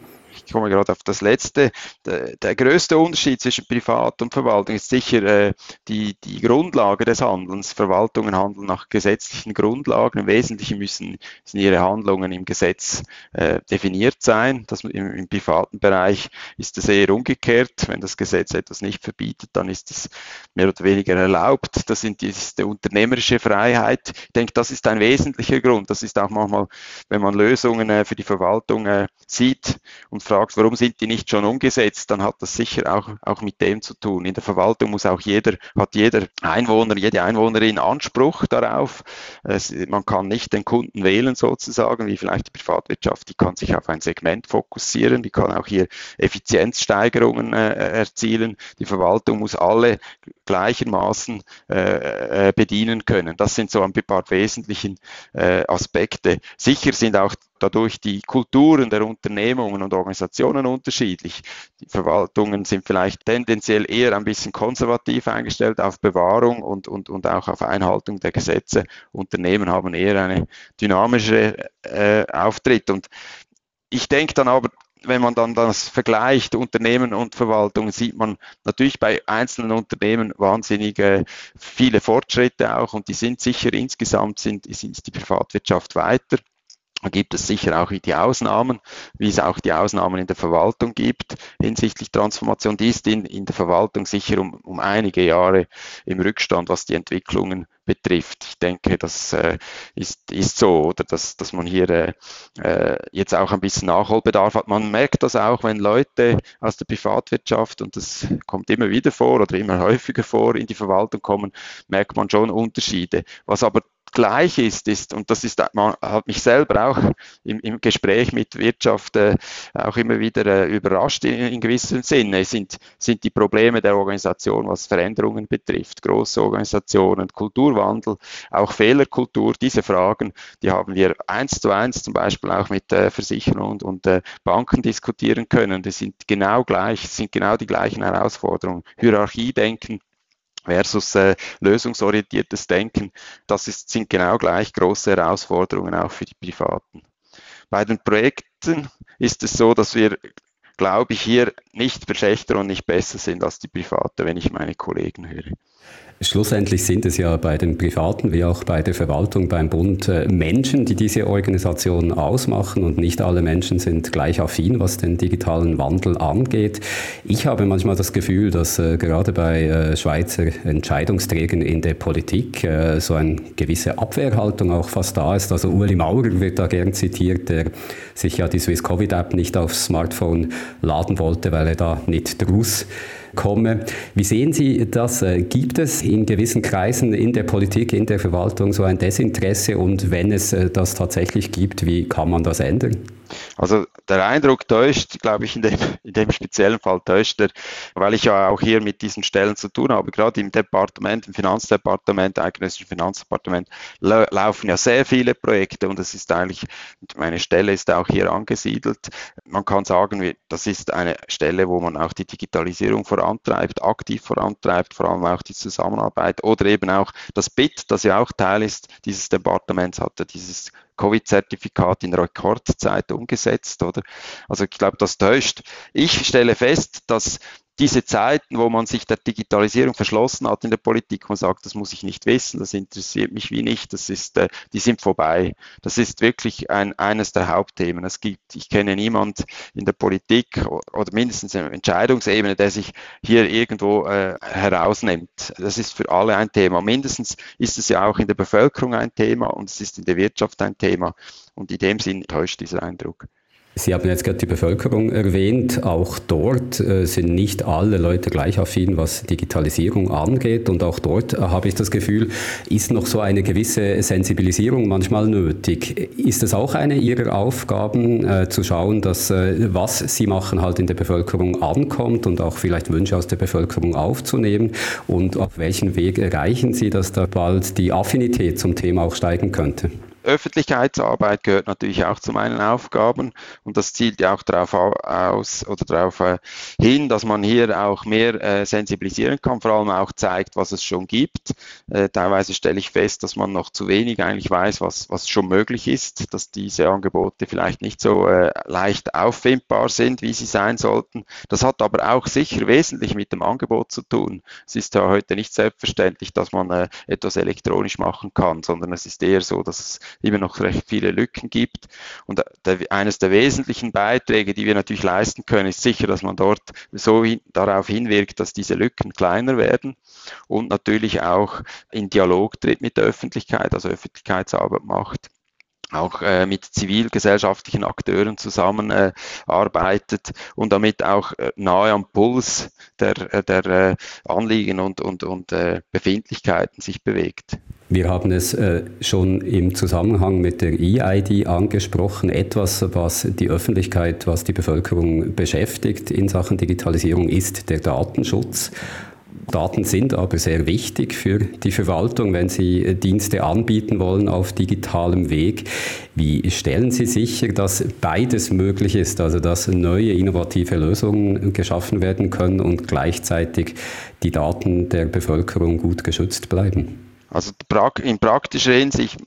Ich komme gerade auf das letzte, der, der größte Unterschied zwischen Privat und Verwaltung ist sicher äh, die, die Grundlage des Handelns. Verwaltungen handeln nach gesetzlichen Grundlagen. Im Wesentlichen müssen, müssen ihre Handlungen im Gesetz äh, definiert sein. Das, im, Im privaten Bereich ist es eher umgekehrt. Wenn das Gesetz etwas nicht verbietet, dann ist es mehr oder weniger erlaubt. Das, sind, das ist die unternehmerische Freiheit. Ich denke, das ist ein wesentlicher Grund. Das ist auch manchmal, wenn man Lösungen äh, für die Verwaltung äh, sieht und fragt, fragst, warum sind die nicht schon umgesetzt, dann hat das sicher auch, auch mit dem zu tun. In der Verwaltung muss auch jeder, hat jeder Einwohner, jede Einwohnerin Anspruch darauf. Es, man kann nicht den Kunden wählen sozusagen, wie vielleicht die Privatwirtschaft, die kann sich auf ein Segment fokussieren, die kann auch hier Effizienzsteigerungen äh, erzielen. Die Verwaltung muss alle gleichermaßen äh, äh bedienen können. Das sind so ein paar wesentlichen äh, Aspekte. Sicher sind auch dadurch die Kulturen der Unternehmungen und Organisationen unterschiedlich. Die Verwaltungen sind vielleicht tendenziell eher ein bisschen konservativ eingestellt auf Bewahrung und, und, und auch auf Einhaltung der Gesetze. Unternehmen haben eher eine dynamische äh, Auftritt. Und ich denke dann aber, wenn man dann das vergleicht, Unternehmen und Verwaltung, sieht man natürlich bei einzelnen Unternehmen wahnsinnig äh, viele Fortschritte auch und die sind sicher insgesamt sind, ist die Privatwirtschaft weiter. Gibt es sicher auch die Ausnahmen, wie es auch die Ausnahmen in der Verwaltung gibt hinsichtlich Transformation. Die ist in, in der Verwaltung sicher um, um einige Jahre im Rückstand, was die Entwicklungen betrifft. Ich denke, das äh, ist, ist so, oder dass, dass man hier äh, äh, jetzt auch ein bisschen Nachholbedarf hat. Man merkt das auch, wenn Leute aus der Privatwirtschaft, und das kommt immer wieder vor oder immer häufiger vor, in die Verwaltung kommen, merkt man schon Unterschiede. Was aber gleich ist, ist, und das ist, man hat mich selber auch im, im Gespräch mit Wirtschaft äh, auch immer wieder äh, überrascht in, in gewissem Sinne, sind, sind die Probleme der Organisation, was Veränderungen betrifft, große Organisationen, Kulturwandel, auch Fehlerkultur, diese Fragen, die haben wir eins zu eins zum Beispiel auch mit äh, Versicherungen und, und äh, Banken diskutieren können. Das sind genau gleich, sind genau die gleichen Herausforderungen. Hierarchiedenken, versus äh, lösungsorientiertes Denken, das ist, sind genau gleich große Herausforderungen auch für die Privaten. Bei den Projekten ist es so, dass wir, glaube ich, hier nicht schlechter und nicht besser sind als die Private, wenn ich meine Kollegen höre. Schlussendlich sind es ja bei den Privaten wie auch bei der Verwaltung beim Bund äh, Menschen, die diese Organisation ausmachen und nicht alle Menschen sind gleich affin, was den digitalen Wandel angeht. Ich habe manchmal das Gefühl, dass äh, gerade bei äh, Schweizer Entscheidungsträgern in der Politik so eine gewisse Abwehrhaltung auch fast da ist. Also Uli Maurer wird da gern zitiert, der sich ja die Swiss Covid App nicht aufs Smartphone laden wollte, weil er da nicht draus komme. Wie sehen Sie das? Äh, gibt es in gewissen Kreisen in der Politik, in der Verwaltung so ein Desinteresse und wenn es äh, das tatsächlich gibt, wie kann man das ändern? Also der Eindruck täuscht, glaube ich, in dem, in dem speziellen Fall täuscht er, weil ich ja auch hier mit diesen Stellen zu tun habe. Gerade im Departement, im Finanzdepartement, eidgenössischen Finanzdepartement la laufen ja sehr viele Projekte und es ist eigentlich, meine Stelle ist auch hier angesiedelt. Man kann sagen, das ist eine Stelle, wo man auch die Digitalisierung vorantreibt, aktiv vorantreibt, vor allem auch die Zusammenarbeit oder eben auch das BIT, das ja auch Teil ist dieses Departements, hatte dieses Covid-Zertifikat in Rekordzeit umgesetzt, oder? Also ich glaube, das täuscht. Ich stelle fest, dass diese Zeiten, wo man sich der Digitalisierung verschlossen hat in der Politik, man sagt, das muss ich nicht wissen, das interessiert mich wie nicht, das ist, äh, die sind vorbei. Das ist wirklich ein, eines der Hauptthemen. Es gibt, ich kenne niemand in der Politik oder mindestens in der Entscheidungsebene, der sich hier irgendwo äh, herausnimmt. Das ist für alle ein Thema. Mindestens ist es ja auch in der Bevölkerung ein Thema und es ist in der Wirtschaft ein Thema. Und in dem Sinn täuscht dieser Eindruck. Sie haben jetzt gerade die Bevölkerung erwähnt. Auch dort äh, sind nicht alle Leute gleich affin, was Digitalisierung angeht. Und auch dort äh, habe ich das Gefühl, ist noch so eine gewisse Sensibilisierung manchmal nötig. Ist es auch eine Ihrer Aufgaben, äh, zu schauen, dass was Sie machen halt in der Bevölkerung ankommt und auch vielleicht Wünsche aus der Bevölkerung aufzunehmen? Und auf welchen Weg erreichen Sie, dass da bald die Affinität zum Thema auch steigen könnte? Öffentlichkeitsarbeit gehört natürlich auch zu meinen Aufgaben und das zielt ja auch darauf aus oder darauf äh, hin, dass man hier auch mehr äh, sensibilisieren kann, vor allem auch zeigt, was es schon gibt. Äh, teilweise stelle ich fest, dass man noch zu wenig eigentlich weiß, was, was schon möglich ist, dass diese Angebote vielleicht nicht so äh, leicht auffindbar sind, wie sie sein sollten. Das hat aber auch sicher wesentlich mit dem Angebot zu tun. Es ist ja heute nicht selbstverständlich, dass man äh, etwas elektronisch machen kann, sondern es ist eher so, dass es immer noch recht viele Lücken gibt. Und der, eines der wesentlichen Beiträge, die wir natürlich leisten können, ist sicher, dass man dort so hin, darauf hinwirkt, dass diese Lücken kleiner werden und natürlich auch in Dialog tritt mit der Öffentlichkeit, also Öffentlichkeitsarbeit macht auch äh, mit zivilgesellschaftlichen Akteuren zusammenarbeitet äh, und damit auch äh, nahe am Puls der, äh, der äh, Anliegen und, und, und äh, Befindlichkeiten sich bewegt. Wir haben es äh, schon im Zusammenhang mit der EID angesprochen, etwas, was die Öffentlichkeit, was die Bevölkerung beschäftigt in Sachen Digitalisierung, ist der Datenschutz. Daten sind aber sehr wichtig für die Verwaltung, wenn sie äh, Dienste anbieten wollen auf digitalem Weg. Wie stellen Sie sicher, dass beides möglich ist, also dass neue innovative Lösungen geschaffen werden können und gleichzeitig die Daten der Bevölkerung gut geschützt bleiben? Also in praktischer Hinsicht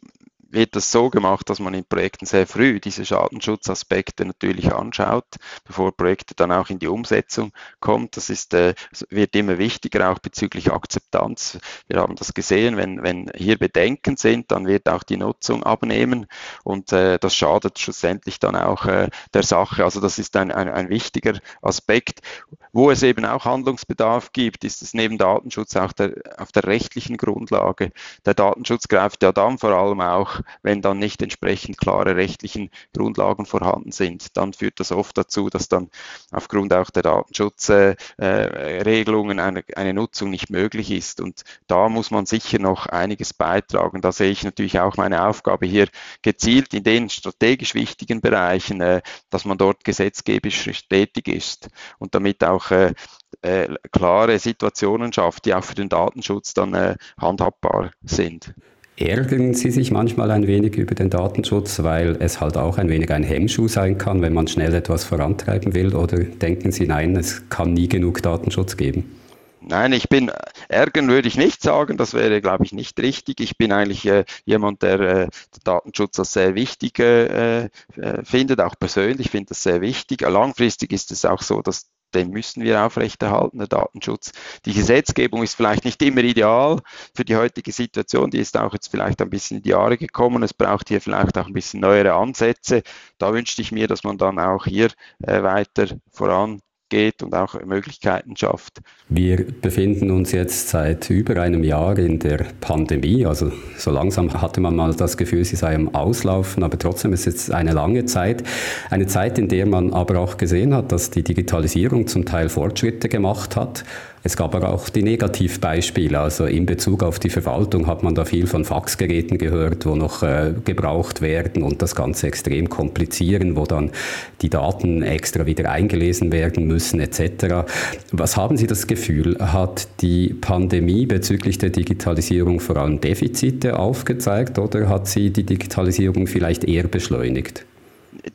wird das so gemacht, dass man in Projekten sehr früh diese Schadenschutzaspekte natürlich anschaut, bevor Projekte dann auch in die Umsetzung kommt. Das ist, äh, wird immer wichtiger auch bezüglich Akzeptanz. Wir haben das gesehen, wenn, wenn hier Bedenken sind, dann wird auch die Nutzung abnehmen und äh, das schadet schlussendlich dann auch äh, der Sache. Also das ist ein, ein, ein wichtiger Aspekt. Wo es eben auch Handlungsbedarf gibt, ist es neben Datenschutz auch der, auf der rechtlichen Grundlage. Der Datenschutz greift ja dann vor allem auch wenn dann nicht entsprechend klare rechtlichen Grundlagen vorhanden sind, dann führt das oft dazu, dass dann aufgrund auch der Datenschutzregelungen äh, eine, eine Nutzung nicht möglich ist. Und da muss man sicher noch einiges beitragen. Da sehe ich natürlich auch meine Aufgabe hier gezielt in den strategisch wichtigen Bereichen, äh, dass man dort gesetzgebisch tätig ist und damit auch äh, äh, klare Situationen schafft, die auch für den Datenschutz dann äh, handhabbar sind. Ärgern Sie sich manchmal ein wenig über den Datenschutz, weil es halt auch ein wenig ein Hemmschuh sein kann, wenn man schnell etwas vorantreiben will? Oder denken Sie, nein, es kann nie genug Datenschutz geben? Nein, ich bin, ärgern würde ich nicht sagen, das wäre, glaube ich, nicht richtig. Ich bin eigentlich äh, jemand, der äh, Datenschutz als sehr wichtig äh, äh findet, auch persönlich finde das sehr wichtig. Langfristig ist es auch so, dass den müssen wir aufrechterhalten, der Datenschutz. Die Gesetzgebung ist vielleicht nicht immer ideal für die heutige Situation, die ist auch jetzt vielleicht ein bisschen in die Jahre gekommen. Es braucht hier vielleicht auch ein bisschen neuere Ansätze. Da wünschte ich mir, dass man dann auch hier äh, weiter voran geht und auch Möglichkeiten schafft. Wir befinden uns jetzt seit über einem Jahr in der Pandemie. Also so langsam hatte man mal das Gefühl, sie sei am Auslaufen, aber trotzdem ist es eine lange Zeit. Eine Zeit, in der man aber auch gesehen hat, dass die Digitalisierung zum Teil Fortschritte gemacht hat es gab aber auch die Negativbeispiele. Also in Bezug auf die Verwaltung hat man da viel von Faxgeräten gehört, wo noch äh, gebraucht werden und das Ganze extrem komplizieren, wo dann die Daten extra wieder eingelesen werden müssen etc. Was haben Sie das Gefühl? Hat die Pandemie bezüglich der Digitalisierung vor allem Defizite aufgezeigt oder hat sie die Digitalisierung vielleicht eher beschleunigt?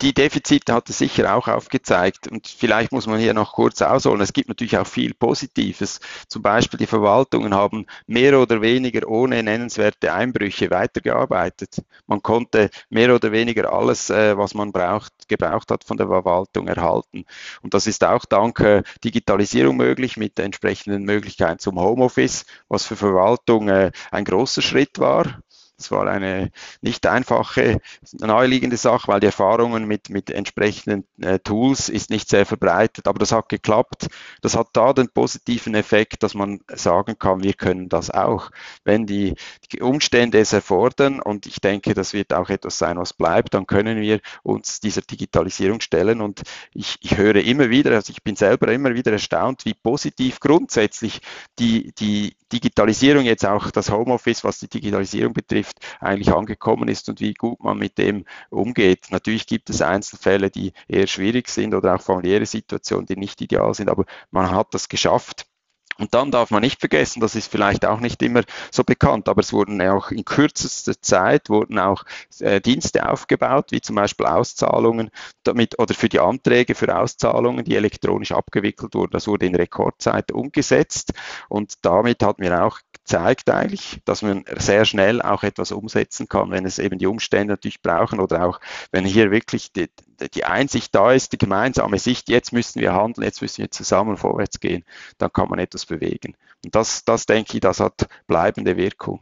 Die Defizite hat es sicher auch aufgezeigt und vielleicht muss man hier noch kurz ausholen. Es gibt natürlich auch viel Positives. Zum Beispiel die Verwaltungen haben mehr oder weniger ohne nennenswerte Einbrüche weitergearbeitet. Man konnte mehr oder weniger alles, äh, was man braucht, gebraucht hat von der Verwaltung erhalten. Und das ist auch dank äh, Digitalisierung möglich mit entsprechenden Möglichkeiten zum Homeoffice, was für Verwaltung äh, ein großer Schritt war. Das war eine nicht einfache, naheliegende Sache, weil die Erfahrungen mit, mit entsprechenden äh, Tools ist nicht sehr verbreitet, aber das hat geklappt. Das hat da den positiven Effekt, dass man sagen kann, wir können das auch. Wenn die, die Umstände es erfordern, und ich denke, das wird auch etwas sein, was bleibt, dann können wir uns dieser Digitalisierung stellen. Und ich, ich höre immer wieder, also ich bin selber immer wieder erstaunt, wie positiv grundsätzlich die, die Digitalisierung jetzt auch das Homeoffice, was die Digitalisierung betrifft, eigentlich angekommen ist und wie gut man mit dem umgeht. Natürlich gibt es Einzelfälle, die eher schwierig sind oder auch familiäre Situationen, die nicht ideal sind, aber man hat das geschafft. Und dann darf man nicht vergessen, das ist vielleicht auch nicht immer so bekannt, aber es wurden auch in kürzester Zeit wurden auch äh, Dienste aufgebaut, wie zum Beispiel Auszahlungen damit oder für die Anträge für Auszahlungen, die elektronisch abgewickelt wurden. Das wurde in Rekordzeit umgesetzt und damit hat mir auch zeigt eigentlich, dass man sehr schnell auch etwas umsetzen kann, wenn es eben die Umstände natürlich brauchen oder auch wenn hier wirklich die, die Einsicht da ist, die gemeinsame Sicht, jetzt müssen wir handeln, jetzt müssen wir zusammen vorwärts gehen, dann kann man etwas bewegen. Und das, das denke ich, das hat bleibende Wirkung.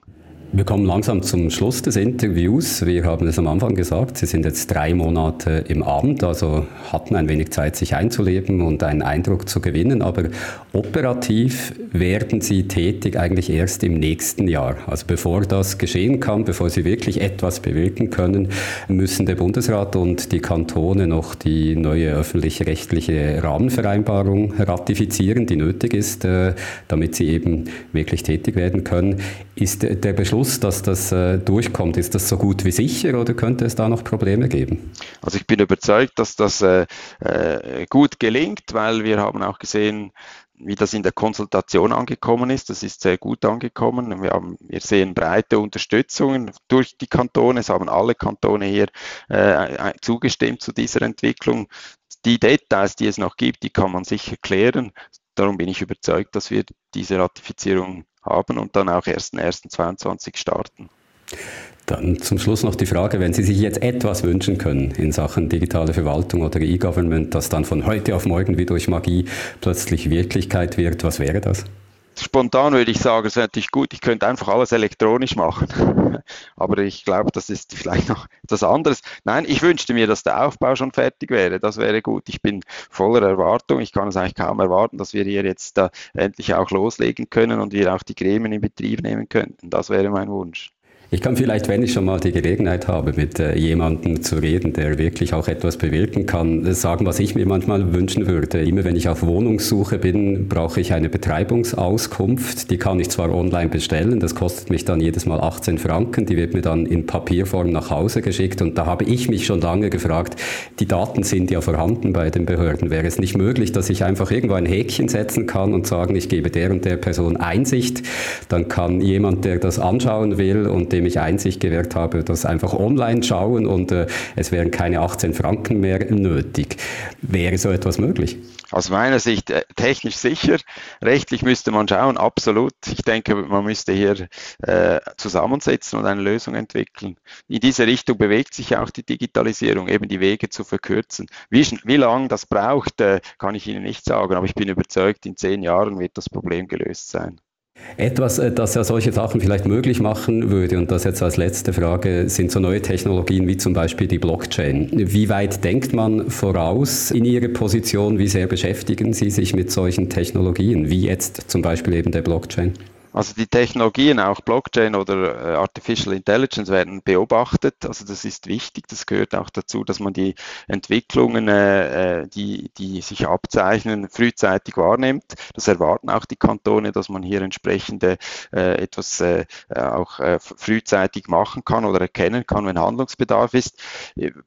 Wir kommen langsam zum Schluss des Interviews. Wir haben es am Anfang gesagt, Sie sind jetzt drei Monate im Amt, also hatten ein wenig Zeit, sich einzuleben und einen Eindruck zu gewinnen. Aber operativ werden Sie tätig eigentlich erst im nächsten Jahr. Also bevor das geschehen kann, bevor Sie wirklich etwas bewirken können, müssen der Bundesrat und die Kantone noch die neue öffentlich-rechtliche Rahmenvereinbarung ratifizieren, die nötig ist, äh, damit sie eben wirklich tätig werden können. Ist der Beschluss, dass das äh, durchkommt, ist das so gut wie sicher oder könnte es da noch Probleme geben? Also ich bin überzeugt, dass das äh, äh, gut gelingt, weil wir haben auch gesehen, wie das in der Konsultation angekommen ist. Das ist sehr gut angekommen. Wir, haben, wir sehen breite Unterstützung durch die Kantone. Es haben alle Kantone hier äh, zugestimmt zu dieser Entwicklung. Die Details, die es noch gibt, die kann man sicher klären. Darum bin ich überzeugt, dass wir diese Ratifizierung haben und dann auch 1.1.22 starten. Dann zum Schluss noch die Frage, wenn Sie sich jetzt etwas wünschen können in Sachen digitale Verwaltung oder E-Government, das dann von heute auf morgen wie durch Magie plötzlich Wirklichkeit wird, was wäre das? Spontan würde ich sagen, es wäre natürlich gut, ich könnte einfach alles elektronisch machen. Aber ich glaube, das ist vielleicht noch etwas anderes. Nein, ich wünschte mir, dass der Aufbau schon fertig wäre. Das wäre gut. Ich bin voller Erwartung. Ich kann es eigentlich kaum erwarten, dass wir hier jetzt da endlich auch loslegen können und wir auch die Gremien in Betrieb nehmen könnten. Das wäre mein Wunsch. Ich kann vielleicht, wenn ich schon mal die Gelegenheit habe, mit äh, jemandem zu reden, der wirklich auch etwas bewirken kann, sagen, was ich mir manchmal wünschen würde. Immer wenn ich auf Wohnungssuche bin, brauche ich eine Betreibungsauskunft. Die kann ich zwar online bestellen, das kostet mich dann jedes Mal 18 Franken. Die wird mir dann in Papierform nach Hause geschickt. Und da habe ich mich schon lange gefragt, die Daten sind ja vorhanden bei den Behörden. Wäre es nicht möglich, dass ich einfach irgendwo ein Häkchen setzen kann und sagen, ich gebe der und der Person Einsicht? Dann kann jemand, der das anschauen will und dem ich Einsicht gewährt habe, das einfach online schauen und äh, es wären keine 18 Franken mehr nötig. Wäre so etwas möglich? Aus meiner Sicht äh, technisch sicher. Rechtlich müsste man schauen, absolut. Ich denke, man müsste hier äh, zusammensetzen und eine Lösung entwickeln. In diese Richtung bewegt sich auch die Digitalisierung, eben die Wege zu verkürzen. Wie, wie lange das braucht, äh, kann ich Ihnen nicht sagen, aber ich bin überzeugt, in zehn Jahren wird das Problem gelöst sein. Etwas, äh, das ja solche Sachen vielleicht möglich machen würde, und das jetzt als letzte Frage, sind so neue Technologien wie zum Beispiel die Blockchain. Wie weit denkt man voraus in Ihre Position? Wie sehr beschäftigen Sie sich mit solchen Technologien, wie jetzt zum Beispiel eben der Blockchain? Also die Technologien, auch Blockchain oder äh, Artificial Intelligence werden beobachtet. Also das ist wichtig. Das gehört auch dazu, dass man die Entwicklungen, äh, äh, die, die sich abzeichnen, frühzeitig wahrnimmt. Das erwarten auch die Kantone, dass man hier entsprechende äh, etwas äh, auch äh, frühzeitig machen kann oder erkennen kann, wenn Handlungsbedarf ist.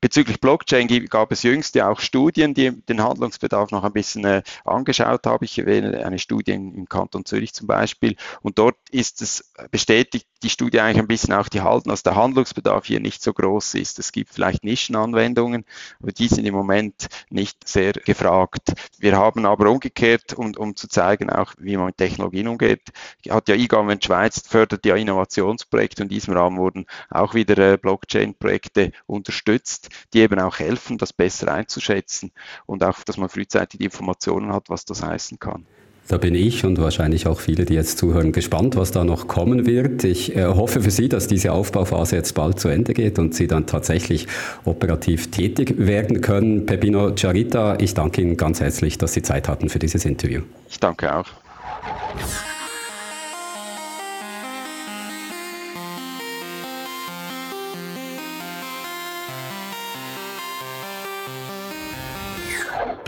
Bezüglich Blockchain gab es jüngst ja auch Studien, die den Handlungsbedarf noch ein bisschen angeschaut haben. Ich erwähne eine Studie im Kanton Zürich zum Beispiel. Und dort ist es bestätigt die Studie eigentlich ein bisschen auch die halten, dass der Handlungsbedarf hier nicht so groß ist. Es gibt vielleicht Nischenanwendungen, aber die sind im Moment nicht sehr gefragt. Wir haben aber umgekehrt, um, um zu zeigen auch, wie man mit Technologien umgeht, hat ja eGovernment Schweiz fördert ja Innovationsprojekte und in diesem Rahmen wurden auch wieder äh, Blockchain-Projekte unterstützt, die eben auch helfen, das besser einzuschätzen und auch, dass man frühzeitig die Informationen hat, was das heißen kann. Da bin ich und wahrscheinlich auch viele, die jetzt zuhören, gespannt, was da noch kommen wird. Ich äh, hoffe für Sie, dass diese Aufbauphase jetzt bald zu Ende geht und Sie dann tatsächlich operativ tätig werden können. Pepino Charita, ich danke Ihnen ganz herzlich, dass Sie Zeit hatten für dieses Interview. Ich danke auch.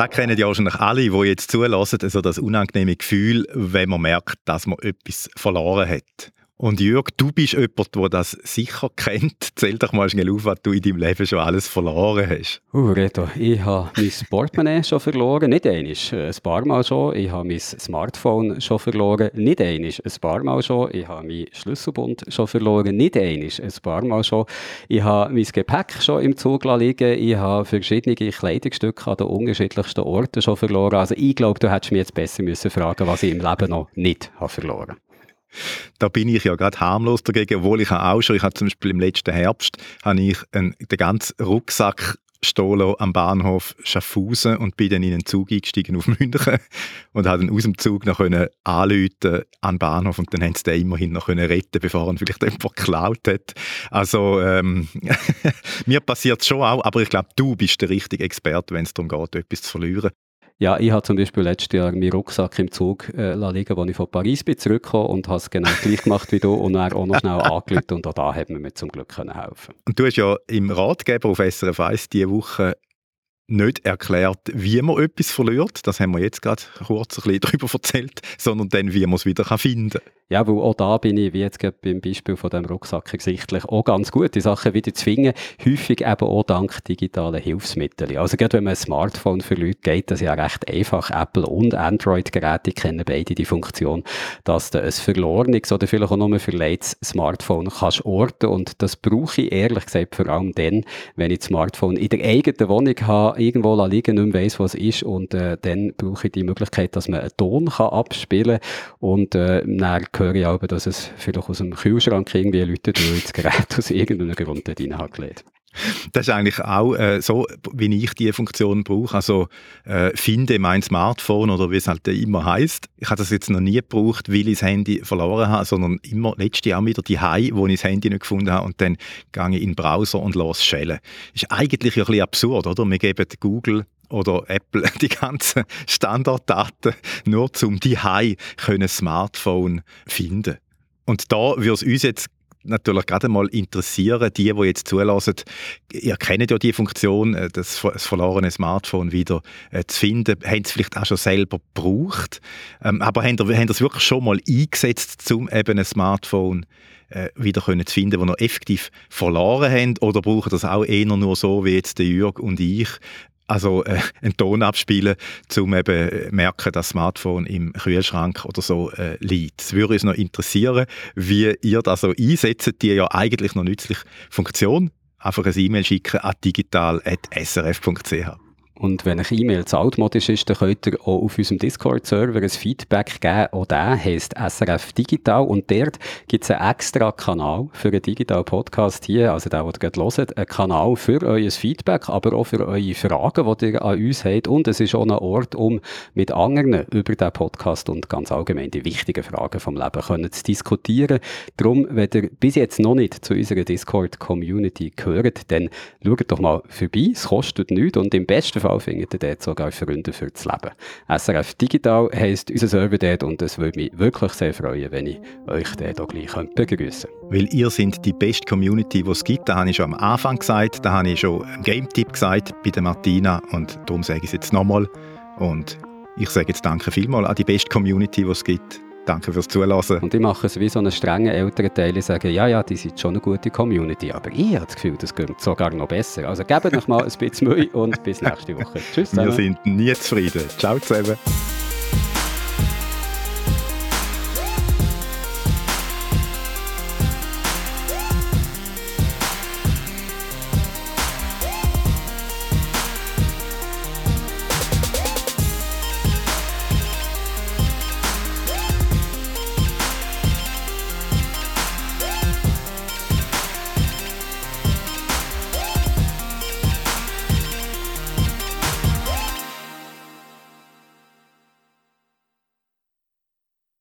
Das kennen ja wahrscheinlich alle, die jetzt zulassen, also das unangenehme Gefühl, wenn man merkt, dass man etwas verloren hat. Und Jörg, du bist jemand, der das sicher kennt. Zähl doch mal schnell auf, was du in deinem Leben schon alles verloren hast. Uh, Reto, ich habe mein Portemonnaie schon verloren, nicht einmal, ein paar Mal schon. Ich habe mein Smartphone schon verloren, nicht einmal, ein paar Mal schon. Ich habe meinen Schlüsselbund schon verloren, nicht einmal, ein paar Mal schon. Ich habe mein Gepäck schon im Zug liegen. Ich habe verschiedene Kleidungsstücke an den unterschiedlichsten Orten schon verloren. Also ich glaube, du hättest mich jetzt besser müssen fragen, was ich im Leben noch nicht habe verloren habe. Da bin ich ja gerade harmlos dagegen, obwohl ich auch schon, ich habe zum Beispiel im letzten Herbst, habe ich einen, den ganzen Rucksack stehen am Bahnhof Schaffhausen und bin dann in einen Zug eingestiegen auf München und habe dann aus dem Zug noch können anrufen an Bahnhof und dann haben sie den immerhin noch können retten, bevor er vielleicht jemand geklaut hat. Also ähm, mir passiert schon auch, aber ich glaube, du bist der richtige Experte, wenn es darum geht, etwas zu verlieren. Ja, ich habe zum Beispiel letztes Jahr meinen Rucksack im Zug äh, liegen, als ich von Paris bin zurückgekommen und habe es genau gleich gemacht wie du und dann auch noch schnell angelegt und auch da hat man mir zum Glück können helfen. Und du hast ja im Ratgeber auf SRF 1 diese Woche nicht erklärt, wie man etwas verliert, das haben wir jetzt gerade kurz ein bisschen darüber erzählt, sondern dann, wie man es wieder finden kann. Ja, weil auch da bin ich, wie jetzt beim Beispiel von dem Rucksack sichtlich, auch ganz gut, die Sachen wieder zu finden, häufig eben auch dank digitalen Hilfsmitteln. Also gerade wenn man ein Smartphone für Leute geht, das ja recht einfach, Apple und Android-Geräte kennen beide die Funktion, dass du ein verlorenes oder vielleicht auch nur verletztes Smartphone kannst orten. Und das brauche ich ehrlich gesagt vor allem dann, wenn ich das Smartphone in der eigenen Wohnung habe, irgendwo liegen, nicht mehr weiss, was es ist. Und äh, dann brauche ich die Möglichkeit, dass man einen Ton kann abspielen kann. Und äh, höre ich auch, dass es vielleicht aus dem Kühlschrank irgendwie Leute durch das Gerät aus irgendeinem Grund dort reingelegt das ist eigentlich auch äh, so, wie ich diese Funktion brauche. Also äh, finde mein Smartphone oder wie es halt immer heißt. Ich habe das jetzt noch nie gebraucht, weil ich das Handy verloren habe, sondern immer letztes Jahr wieder die Hai, wo ich das Handy nicht gefunden habe und dann gehe ich in den Browser und lasse schellen. Ist eigentlich ein bisschen absurd, oder? Wir geben Google oder Apple die ganzen Standarddaten nur zum die können Smartphone finden. Und da würde es uns jetzt natürlich gerade mal interessieren, die, die jetzt zulassen, ihr kennt ja die Funktion, äh, das, das verlorene Smartphone wieder äh, zu finden, haben Sie vielleicht auch schon selber gebraucht, ähm, aber haben Sie es wirklich schon mal eingesetzt, um eben ein Smartphone äh, wieder können zu finden, die noch effektiv verloren haben, oder brauchen das auch eher nur so, wie jetzt der Jürg und ich, also äh, einen Ton abspielen, um eben äh, merken, dass das Smartphone im Kühlschrank oder so äh, liegt. Es würde uns noch interessieren, wie ihr das so einsetzt, die ja eigentlich noch nützliche Funktion. Einfach ein E-Mail schicken an digital.srf.ch. Und wenn eine E-Mail zu altmodisch ist, dann könnt ihr auch auf unserem Discord-Server ein Feedback geben. Auch der heisst SRF Digital. Und dort gibt es einen extra Kanal für einen Digital Podcast hier, also der, den ihr gerade hört, einen Kanal für euer Feedback, aber auch für eure Fragen, die ihr an uns habt. Und es ist auch ein Ort, um mit anderen über den Podcast und ganz allgemein die wichtigen Fragen vom Leben können zu diskutieren. Darum, wenn ihr bis jetzt noch nicht zu unserer Discord-Community gehört, dann schaut doch mal vorbei. Es kostet nichts und im besten Fall Fall findet ihr dort sogar Freunde für das Leben. SRF Digital heisst unser Server dort und es würde mich wirklich sehr freuen, wenn ich euch dort auch gleich begrüßen könnte. Weil ihr seid die beste Community, die es gibt. Das habe ich schon am Anfang gesagt, da habe ich schon im Game-Tipp gesagt bei der Martina und darum sage ich es jetzt nochmal. Und ich sage jetzt danke vielmals an die beste Community, die es gibt. Danke fürs Zulassen. Und ich mache es wie so einen strengen älteren Teil, die sagen, ja, ja, die sind schon eine gute Community, aber ich habe das Gefühl, das geht sogar noch besser. Also gebt euch mal ein bisschen Mühe und bis nächste Woche. Tschüss zusammen. Wir sind nie zufrieden. Ciao zusammen.